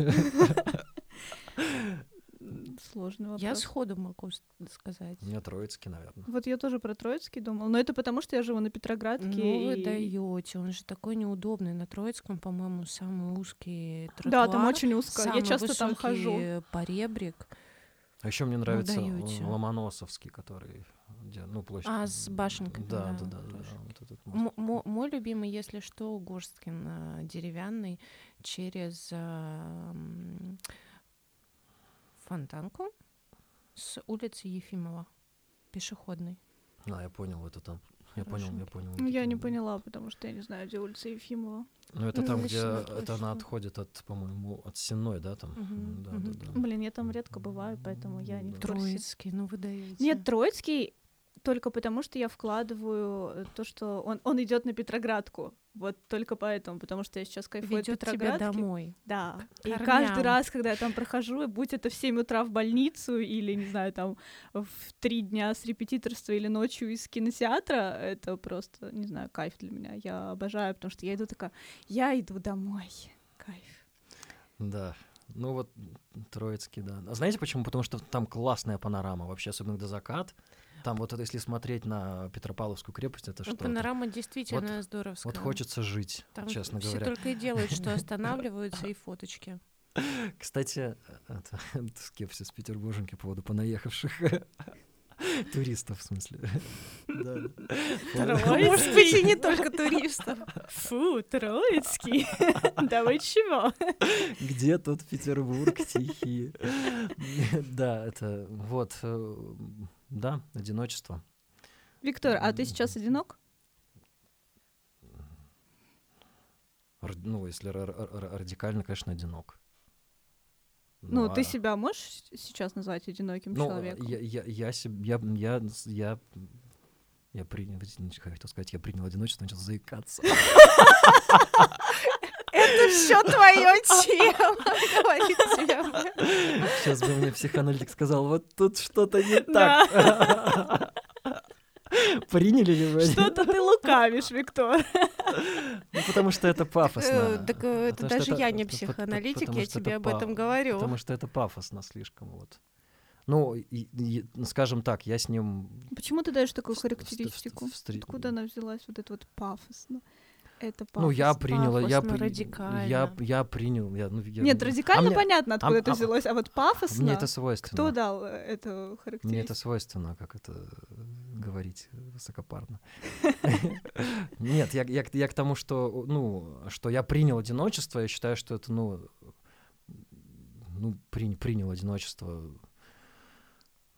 Сложный вопрос. Я сходу могу сказать. У меня Троицкий, наверное. Вот я тоже про Троицкий думала, но это потому, что я живу на Петроградке. Ну вы и- даете, он же такой неудобный. На Троицком, по-моему, самый узкий Да, тротуар. там очень узко. Я самый часто там хожу. поребрик. А еще мне нравится даёте. Л- Ломоносовский, который где, ну, площадь. А, с башенкой, Да, да, да, да, да, вот этот мост. М- мо- мой любимый, если что, Горсткин деревянный через Фонтанку с улицы Ефимова, пешеходный. А, я понял, это там. Я понял, я понял. Ну, Я Никита. не поняла, потому что я не знаю, где улица Ефимова. Ну, это Ну, там, где значит, это она точно. отходит от, по-моему, от Сенной, да, там? Мгм, Да, мгм. да, да. Блин, я там редко бываю, поэтому я не в курсе. Троицкий, ну вы даете. Нет, Троицкий только потому, что я вкладываю то, что он, он идет на Петроградку. Вот только поэтому, потому что я сейчас кайфую от ведет тебя домой. Да. И каждый раз, когда я там прохожу, будь это в 7 утра в больницу или, не знаю, там в три дня с репетиторства или ночью из кинотеатра, это просто, не знаю, кайф для меня. Я обожаю, потому что я иду такая, я иду домой. Кайф. Да. Ну вот Троицкий, да. А знаете почему? Потому что там классная панорама, вообще, особенно до закат. Там вот это, если смотреть на Петропавловскую крепость, это Ну, что? панорама действительно здоровская. Вот хочется жить, Там честно все говоря. только и делают, что останавливаются и фоточки. Кстати, это, это скепсис петербурженки по поводу понаехавших туристов, в смысле. Да. Может быть, и не только туристов. Фу, Троицкий. Да вы чего? Где тот Петербург тихий? Да, это вот, э, да, одиночество. Виктор, а ты сейчас одинок? Ну, если ра- ра- ра- радикально, конечно, одинок. Ну, ты а- себя можешь сейчас назвать одиноким Ну, человеком? я, я, я, я, я, я, я принял, хотел сказать, я принял одиночество, начал заикаться. Это все твое тема, говорит тема. Сейчас бы мне психоаналитик сказал, вот тут что-то не так. Приняли ли вы? Что-то ты лукавишь, Виктор. Ну, потому что это пафосно. Э, Так э, это даже я не психоаналитик, я тебе об этом говорю. Потому что это пафосно слишком, вот. Ну, и- и, скажем так, я с ним... Почему ты даешь такую характеристику? встр- Откуда она взялась, вот это вот пафосно? Это пафос. Ну, я принял, я, при- я, радикально. я принял. Я, ну, я- Нет, а радикально мне- понятно, откуда а- это а- взялось, а вот пафосно... Мне это свойственно. Кто дал э, эту характеристику? Мне это свойственно, как это э, говорить высокопарно. Нет, я, к- тому, что, ну, что я принял одиночество, я считаю, что это, ну, ну при- принял одиночество,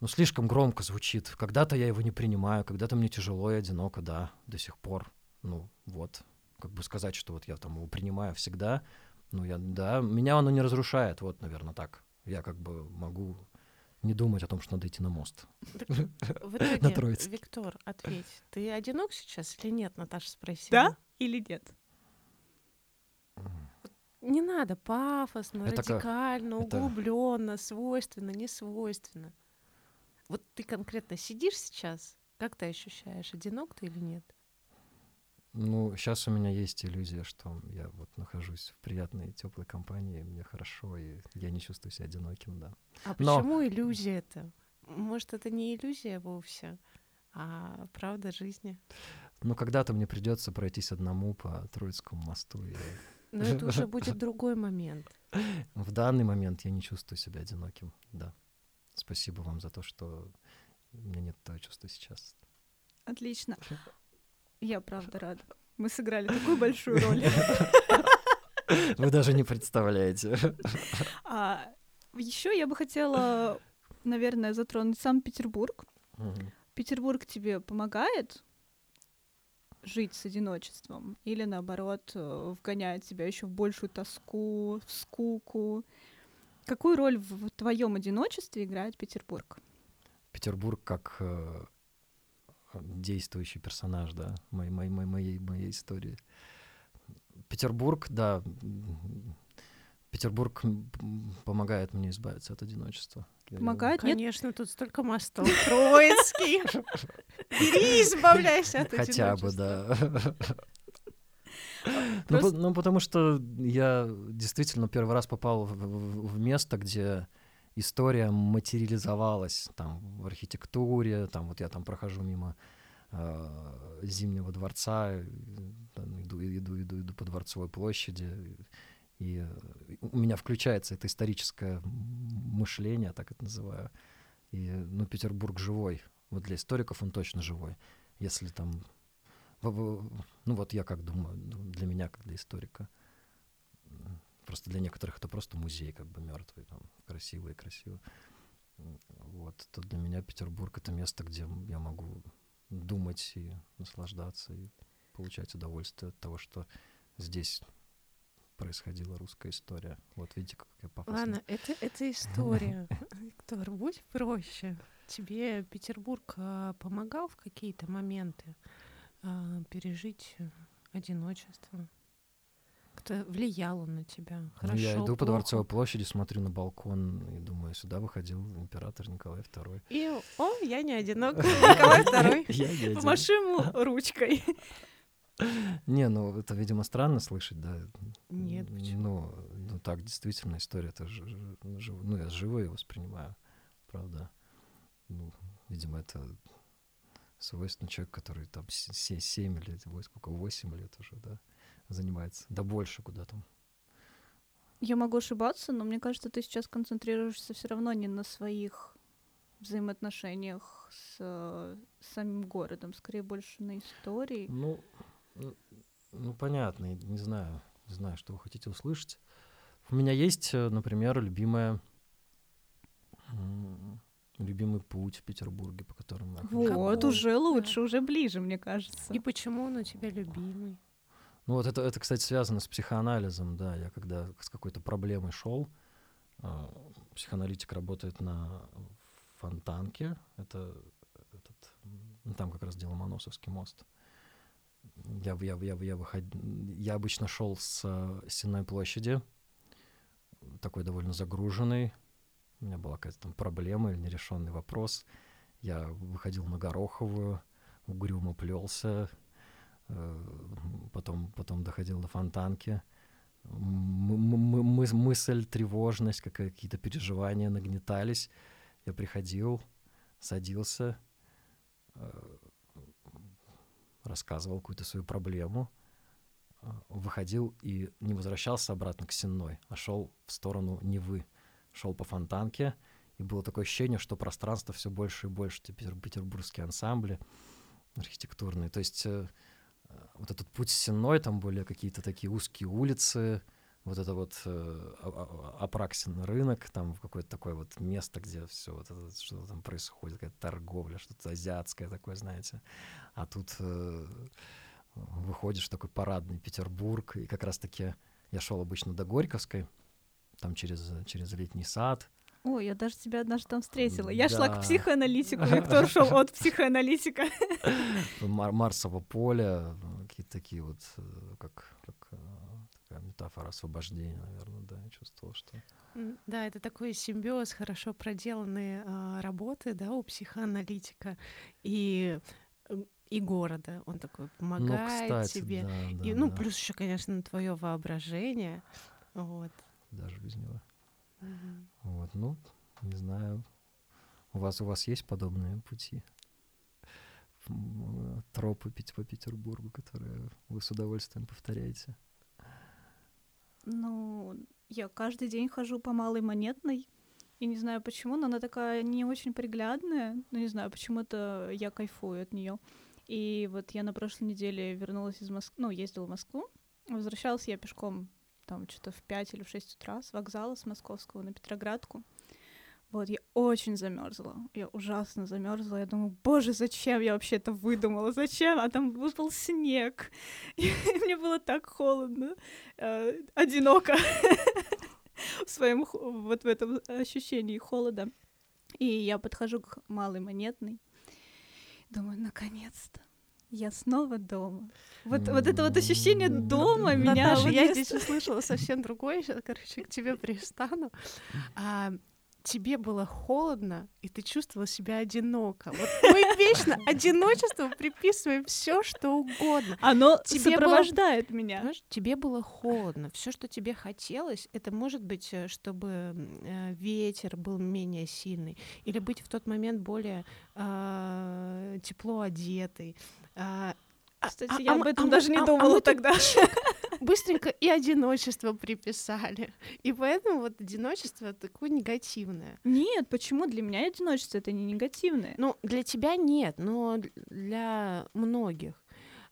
ну, слишком громко звучит. Когда-то я его не принимаю, когда-то мне тяжело и одиноко, да, до сих пор. Ну, вот, как бы сказать, что вот я там его принимаю всегда, ну, я, да, меня оно не разрушает, вот, наверное, так. Я как бы могу не думать о том, что надо идти на мост. В итоге. Виктор, ответь, ты одинок сейчас или нет? Наташа спросила. Да или нет? Не надо пафосно, Это как- радикально, это- углубленно, свойственно, не свойственно. Вот ты конкретно сидишь сейчас, как ты ощущаешь, одинок ты или нет? Ну, сейчас у меня есть иллюзия, что я вот нахожусь в приятной теплой компании, мне хорошо, и я не чувствую себя одиноким, да. А Но- почему иллюзия это? Может, это не иллюзия вовсе, а правда жизни? Но когда-то мне придется пройтись одному по Троицкому мосту, и Но это уже будет другой момент. в данный момент я не чувствую себя одиноким, да. Спасибо вам за то, что у меня нет этого чувства сейчас. Отлично. Я правда рада. Мы сыграли такую большую роль. Вы даже не представляете. А еще я бы хотела, наверное, затронуть Санкт-Петербург. Мгм. Петербург тебе помогает жить с одиночеством или наоборот э, вгоняет тебя еще в большую тоску, в скуку? Какую роль в твоем одиночестве играет Петербург? Петербург как э, действующий персонаж, да, моей, моей, моей, моей, моей истории. Петербург, да, Петербург помогает мне избавиться от одиночества. Помогает? Конечно, Нет? тут столько мостов. Троицкий. Бери, избавляйся от Хотя бы, да. Ну, ну, потому что я действительно первый раз попал в, в, в место, где история материализовалась там в архитектуре, там вот я там прохожу мимо э, Зимнего дворца, там, иду, иду, иду, иду по Дворцовой площади, и у меня включается это историческое мышление, так это называю. И, ну, Петербург живой. Вот для историков он точно живой. Если там... Ну, вот я как думаю, для меня, как для историка. Просто для некоторых это просто музей как бы мертвый, там, красивый, красивый. Вот, то для меня Петербург — это место, где я могу думать и наслаждаться, и получать удовольствие от того, что здесь происходила русская история. Вот видите, как я пафосно. Ладно, это, это история. Виктор, будь проще. Тебе Петербург а, помогал в какие-то моменты а, пережить одиночество? Как-то влиял он на тебя? Хорошо, ну, я иду плохо? по Дворцовой площади, смотрю на балкон и думаю, сюда выходил император Николай II. И, о, я не одинок, Николай II. Помаши ему ручкой. Не, ну это, видимо, странно слышать, да. Нет, почему? Ну, ну так, действительно, история это жив, ну, я живо ее воспринимаю, правда. Ну, видимо, это свойственно человек, который там 7 лет, сколько, 8 лет уже, да, занимается, да больше куда там. Я могу ошибаться, но мне кажется, ты сейчас концентрируешься все равно не на своих взаимоотношениях с э, самим городом, скорее больше на истории. Ну, ну, понятно, не знаю, не знаю, что вы хотите услышать. У меня есть, э, например, любимая любимый путь в Петербурге, по которому я. Вот, уже лучше, уже ближе, мне кажется. И почему он у тебя любимый? Ну вот это, это, кстати, связано с психоанализом, да. Я когда с какой-то проблемой шел, э, психоаналитик работает на Фонтанке, это этот, ну, там как раз Деломоносовский мост. Э, я, я, я, я, выход... я обычно шел с э, Сенной площади, такой довольно загруженный. У меня была какая-то там проблема или нерешенный вопрос. Я выходил на Гороховую, угрюмо плелся, потом, потом доходил до Фонтанки. мысль, тревожность, какие-то переживания нагнетались. Я приходил, садился, э, рассказывал какую-то свою проблему, а, выходил и не возвращался обратно к Сенной, а шел в сторону Невы, шел по фонтанке, и было такое ощущение, что пространство все больше и больше, Петер, петербургские ансамбли архитектурные. То есть э, э, вот этот путь Сенной, там более какие-то такие узкие улицы, вот это вот э, Апраксин рынок, там какое-то такое вот место, где все вот это, что там происходит, какая-то торговля, что-то азиатское такое, знаете. А тут э, выходишь такой парадный Петербург, и как раз-таки я шел обычно до Горьковской, там через, через летний сад, Ой, я даже тебя однажды там встретила. Я да. шла к психоаналитику, Виктор шел от психоаналитика. Мар Марсово поле, какие-то такие вот, э, как, как э, такая метафора освобождения, наверное, да, я чувствовал, что... Да, это такой симбиоз хорошо проделанные а, работы, да, у психоаналитика и и города. Он такой ну, помогает ну, кстати, тебе. Да, да, и, ну, да. плюс еще, конечно, твое воображение. Вот. Даже без него. Угу. Вот, ну, не знаю. У вас у вас есть подобные пути? Тропы по Петербургу, которые вы с удовольствием повторяете? Ну, я каждый день хожу по Малой Монетной. И не знаю почему, но она такая не очень приглядная. Ну, не знаю, почему-то я кайфую от нее. И вот я на прошлой неделе вернулась из Москвы, ну, ездила в Москву. Возвращалась я пешком там что-то в 5 или в 6 утра с вокзала с Московского на Петроградку. Вот, я очень замерзла. Я ужасно замерзла. Я думаю, боже, зачем я вообще это выдумала? Зачем? А там выпал снег. И мне было так холодно, э, одиноко в своем вот в этом ощущении холода. И я подхожу к малой монетной. Думаю, наконец-то. Я снова дома. Вот, вот это вот ощущение дома меня... Наташа, я здесь услышала совсем другое. Сейчас, короче, к тебе пристану. А, тебе было холодно, и ты чувствовала себя одиноко. Вот мы вечно одиночеству приписываем все, что угодно. Оно Тебе было- сопровождает меня. Понимаешь, тебе было холодно. Все, что тебе хотелось, это может быть, э, чтобы э, ветер был менее сильный, или быть в тот момент более а, тепло одетый. А, а- Кстати, а- я а об этом а даже не а- думала тогда. быстренько и одиночество приписали. И поэтому вот одиночество такое негативное. Нет, почему? Для меня одиночество это не негативное. Ну, для тебя нет, но для многих.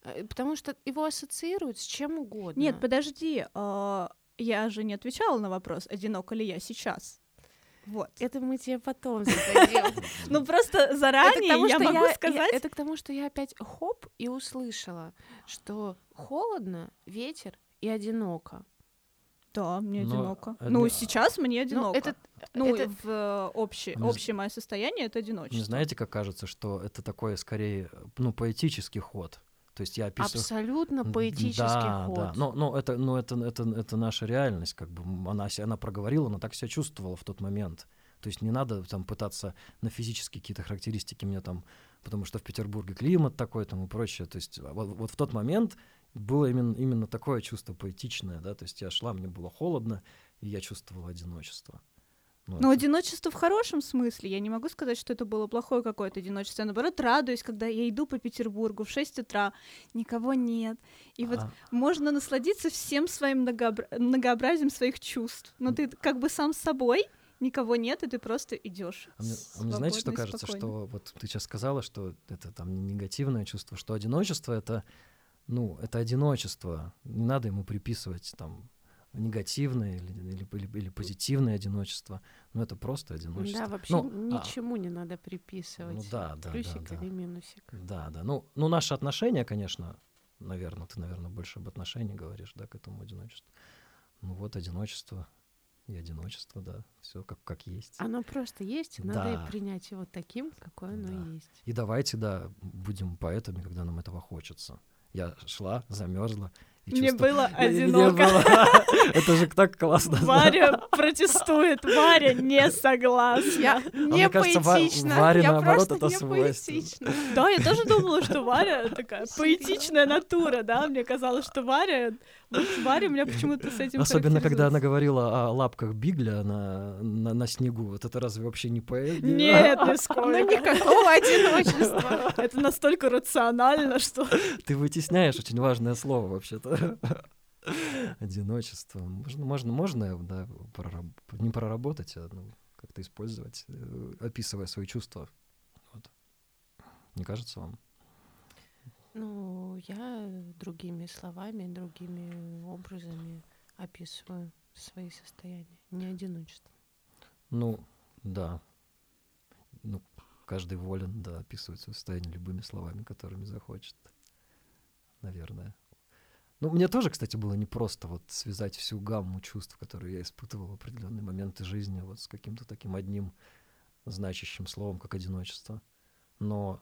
Э, Потому что его ассоциируют с чем угодно. Нет, подожди, я же не отвечала на вопрос, одинока ли я сейчас. Вот. это мы тебе потом зададим. Ну просто заранее я могу сказать. Это к тому, что я опять хоп и услышала, что холодно, ветер и одиноко. Да, мне Но одиноко. это- Ну сейчас мне Ну, одиноко. это, Ну, это- в э, общее, общее мое состояние это одиночество. Не знаете, как кажется, что это такое скорее, ну, поэтический ход. То есть я описываю... абсолютно поэтический да, ход. Да, но, но это, но это, это, это наша реальность, как бы она, она проговорила, она так себя чувствовала в тот момент. То есть не надо там пытаться на физические какие-то характеристики мне там, потому что в Петербурге климат такой там и прочее. То есть а вот, вот в тот момент было именно, именно такое чувство поэтичное, да, то есть я шла, мне было холодно, и я чувствовала одиночество. Ну, Но это- одиночество в хорошем смысле. Я не могу сказать, что это было плохое какое-то одиночество. Я, наоборот, радуюсь, когда я иду по Петербургу в 6 утра, никого нет. И вот а, можно насладиться всем своим многообра- многообразием своих чувств. Но ты как бы сам с собой, никого нет, и ты просто идешь. А мне, а мне знаете, что кажется, спокойно. что вот ты сейчас сказала, что это там не негативное чувство, что одиночество это, ну, это одиночество. Не надо ему приписывать там негативное или, или, или- или позитивное одиночество. Но это просто одиночество. Да, вообще Ну, а, ничему не надо приписывать. ну да, да, Плюсик да, да. или минусик. Да, да. Ну, ну, наши отношения, конечно, наверное, ты, наверное, больше об отношении говоришь, да, к этому одиночеству. Ну вот одиночество и одиночество, да, все как, как есть. Оно просто есть, и надо Да. и принять его таким, какое оно Да. есть. И давайте, да, будем поэтами, когда нам этого хочется. Я шла, замерзла. Мне было одиноко. было- Это же так классно. Варя протестует, Варя не согласна. Я не мне кажется, Ва- поэтична. Варе, я наоборот, просто это не поэтична. Да, я тоже думала, что Варя такая поэтичная натура, да, мне казалось, что Варя, Варя у меня почему-то с этим Особенно, когда она говорила о лапках Бигля на, на, на снегу. Вот это разве вообще не поэзия? Нет, Ну нисколько. никакого одиночества. Это настолько рационально, что... Ты вытесняешь очень важное слово вообще-то. Одиночество. Можно, можно, можно, да, прораб- не проработать, а ну, как-то использовать, э, описывая свои чувства. Вот. Не кажется вам? Ну, я другими словами, другими образами описываю свои состояния, не одиночество. Ну, да. Ну, каждый волен, да, описывать свое состояние любыми словами, которыми захочет. Наверное. Ну, мне тоже, кстати, было непросто вот связать всю гамму чувств, которые я испытывал в определенные моменты жизни, вот с каким-то таким одним значащим словом, как одиночество. Но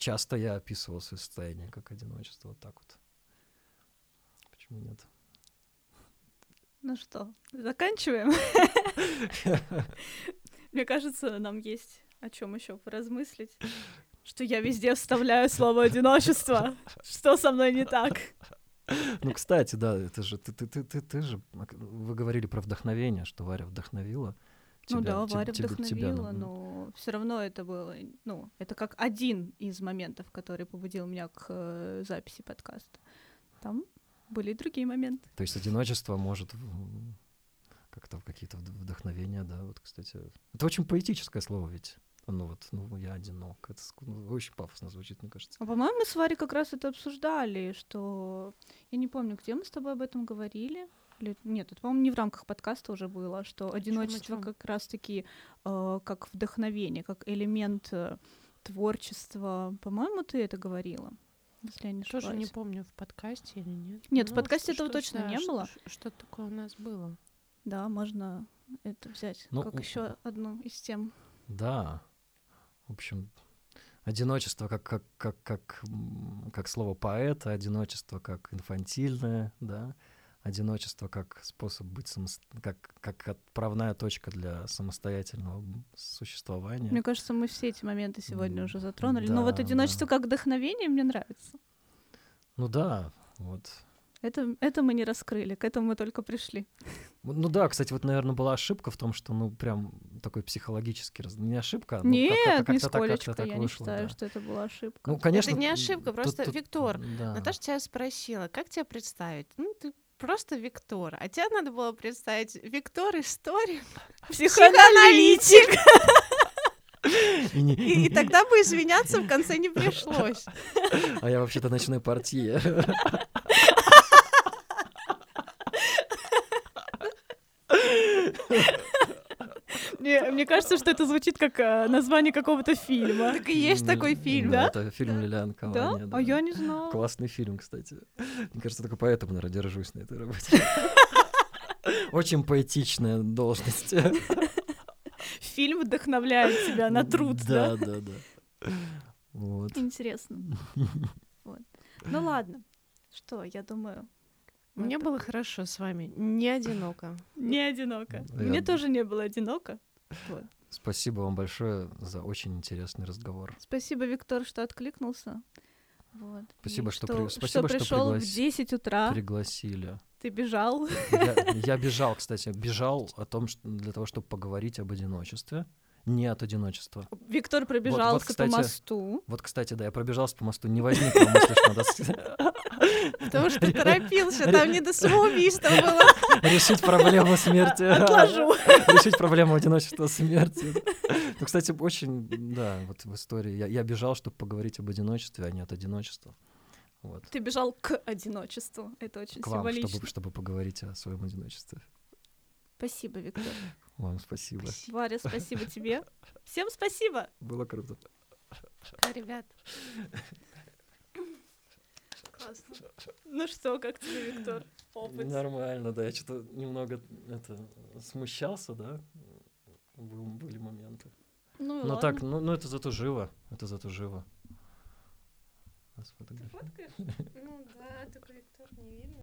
часто я описывал свое состояние как одиночество, вот так вот. Почему нет? Ну что, заканчиваем? Мне кажется, нам есть о чем еще поразмыслить. Что я везде вставляю слово одиночество. Что со мной не так? Ну, кстати, да, это же ты, ты, ты, ты, ты же, вы говорили про вдохновение, что Варя вдохновила. Ну тебя- да, теб- Варя тебе- тебя вдохновила, на- но все равно это было, ну, это как один из моментов, который побудил меня к э, записи подкаста. Там были и другие моменты. То есть одиночество может как-то в какие-то вд- вдохновения, да, вот, кстати. Это очень поэтическое слово ведь. Ну вот, ну я одинок. Это ну, очень пафосно звучит, мне кажется. А по-моему, мы с Варей как раз это обсуждали, что я не помню, где мы с тобой об этом говорили. Или... Нет, это, по-моему, не в рамках подкаста уже было, что одиночество чём? как раз-таки э, как вдохновение, как элемент э, творчества. По-моему, ты это говорила, если я не Тоже не ошибаюсь. помню, в подкасте или нет. Нет, в Ну, подкасте что- этого что- точно да, не было. ш- Что такое у нас было? Да, можно это взять Ну, как у- еще одну из тем. Да. В общем, одиночество как, как, как, как, как слово поэта, одиночество как инфантильное, да, одиночество как способ быть самост... как, как отправная точка для самостоятельного существования. Мне кажется, мы все эти моменты сегодня уже затронули. Да, Но вот одиночество да. как вдохновение мне нравится. Ну да, вот. Это, это мы не раскрыли, к этому мы только пришли. Ну да, кстати, вот, наверное, была ошибка в том, что, ну, прям такой психологический... Раз... Не ошибка, ну, Нет, как, как, нисколечко, так, я вышло, не считаю, да. что это была ошибка. Ну, конечно... Это не ошибка, просто, тут, Виктор, да. Наташа тебя спросила, как тебя представить? Ну, ты просто Виктор. А тебе надо было представить Виктор историк, психоаналитик. И, и, тогда бы извиняться в конце не пришлось. А я вообще-то ночной портье. Мне, мне кажется, что это звучит как э, название какого-то фильма. Так и есть такой фильм, да? Это фильм Лилиан Да? А я не знала. Классный фильм, кстати. Мне кажется, только поэтому, наверное, держусь на этой работе. Очень поэтичная должность. Фильм вдохновляет тебя на труд, да? Да, да, да. Вот. Интересно. Вот. Ну ладно. Что, я думаю, мне было хорошо с вами, не одиноко. Не одиноко. Мне тоже не было одиноко. Спасибо вам большое за очень интересный разговор. Спасибо, Виктор, что откликнулся. Вот. Спасибо, что, что, при... Спасибо, что, пришел приглас... в 10 утра. Пригласили. Ты бежал? Я, я бежал, кстати, бежал о том, что для того, чтобы поговорить об одиночестве не от одиночества. Виктор пробежался вот, вот, кстати, по мосту. Вот, кстати, да, я пробежался по мосту, не возникло мысли, что надо... Потому что торопился, там не до самоубийства было. Решить проблему смерти. Отложу. Решить проблему одиночества смерти. Ну, кстати, очень, да, вот в истории. Я, я бежал, чтобы поговорить об одиночестве, а не от одиночества. Вот. Ты бежал к одиночеству. Это очень к вам, символично. Чтобы, чтобы поговорить о своем одиночестве. Спасибо, Виктор. Вам спасибо. Варя, спасибо тебе. Всем спасибо. Было круто. Ребят. Классно. Ну что, как тебе, Виктор? Опыт. Нормально, да. Я что-то немного это, смущался, да. Были моменты. Ну, ну так, ну, ну это зато живо. Это зато живо. Ты фоткаешь? Ну да, только Виктор не видно.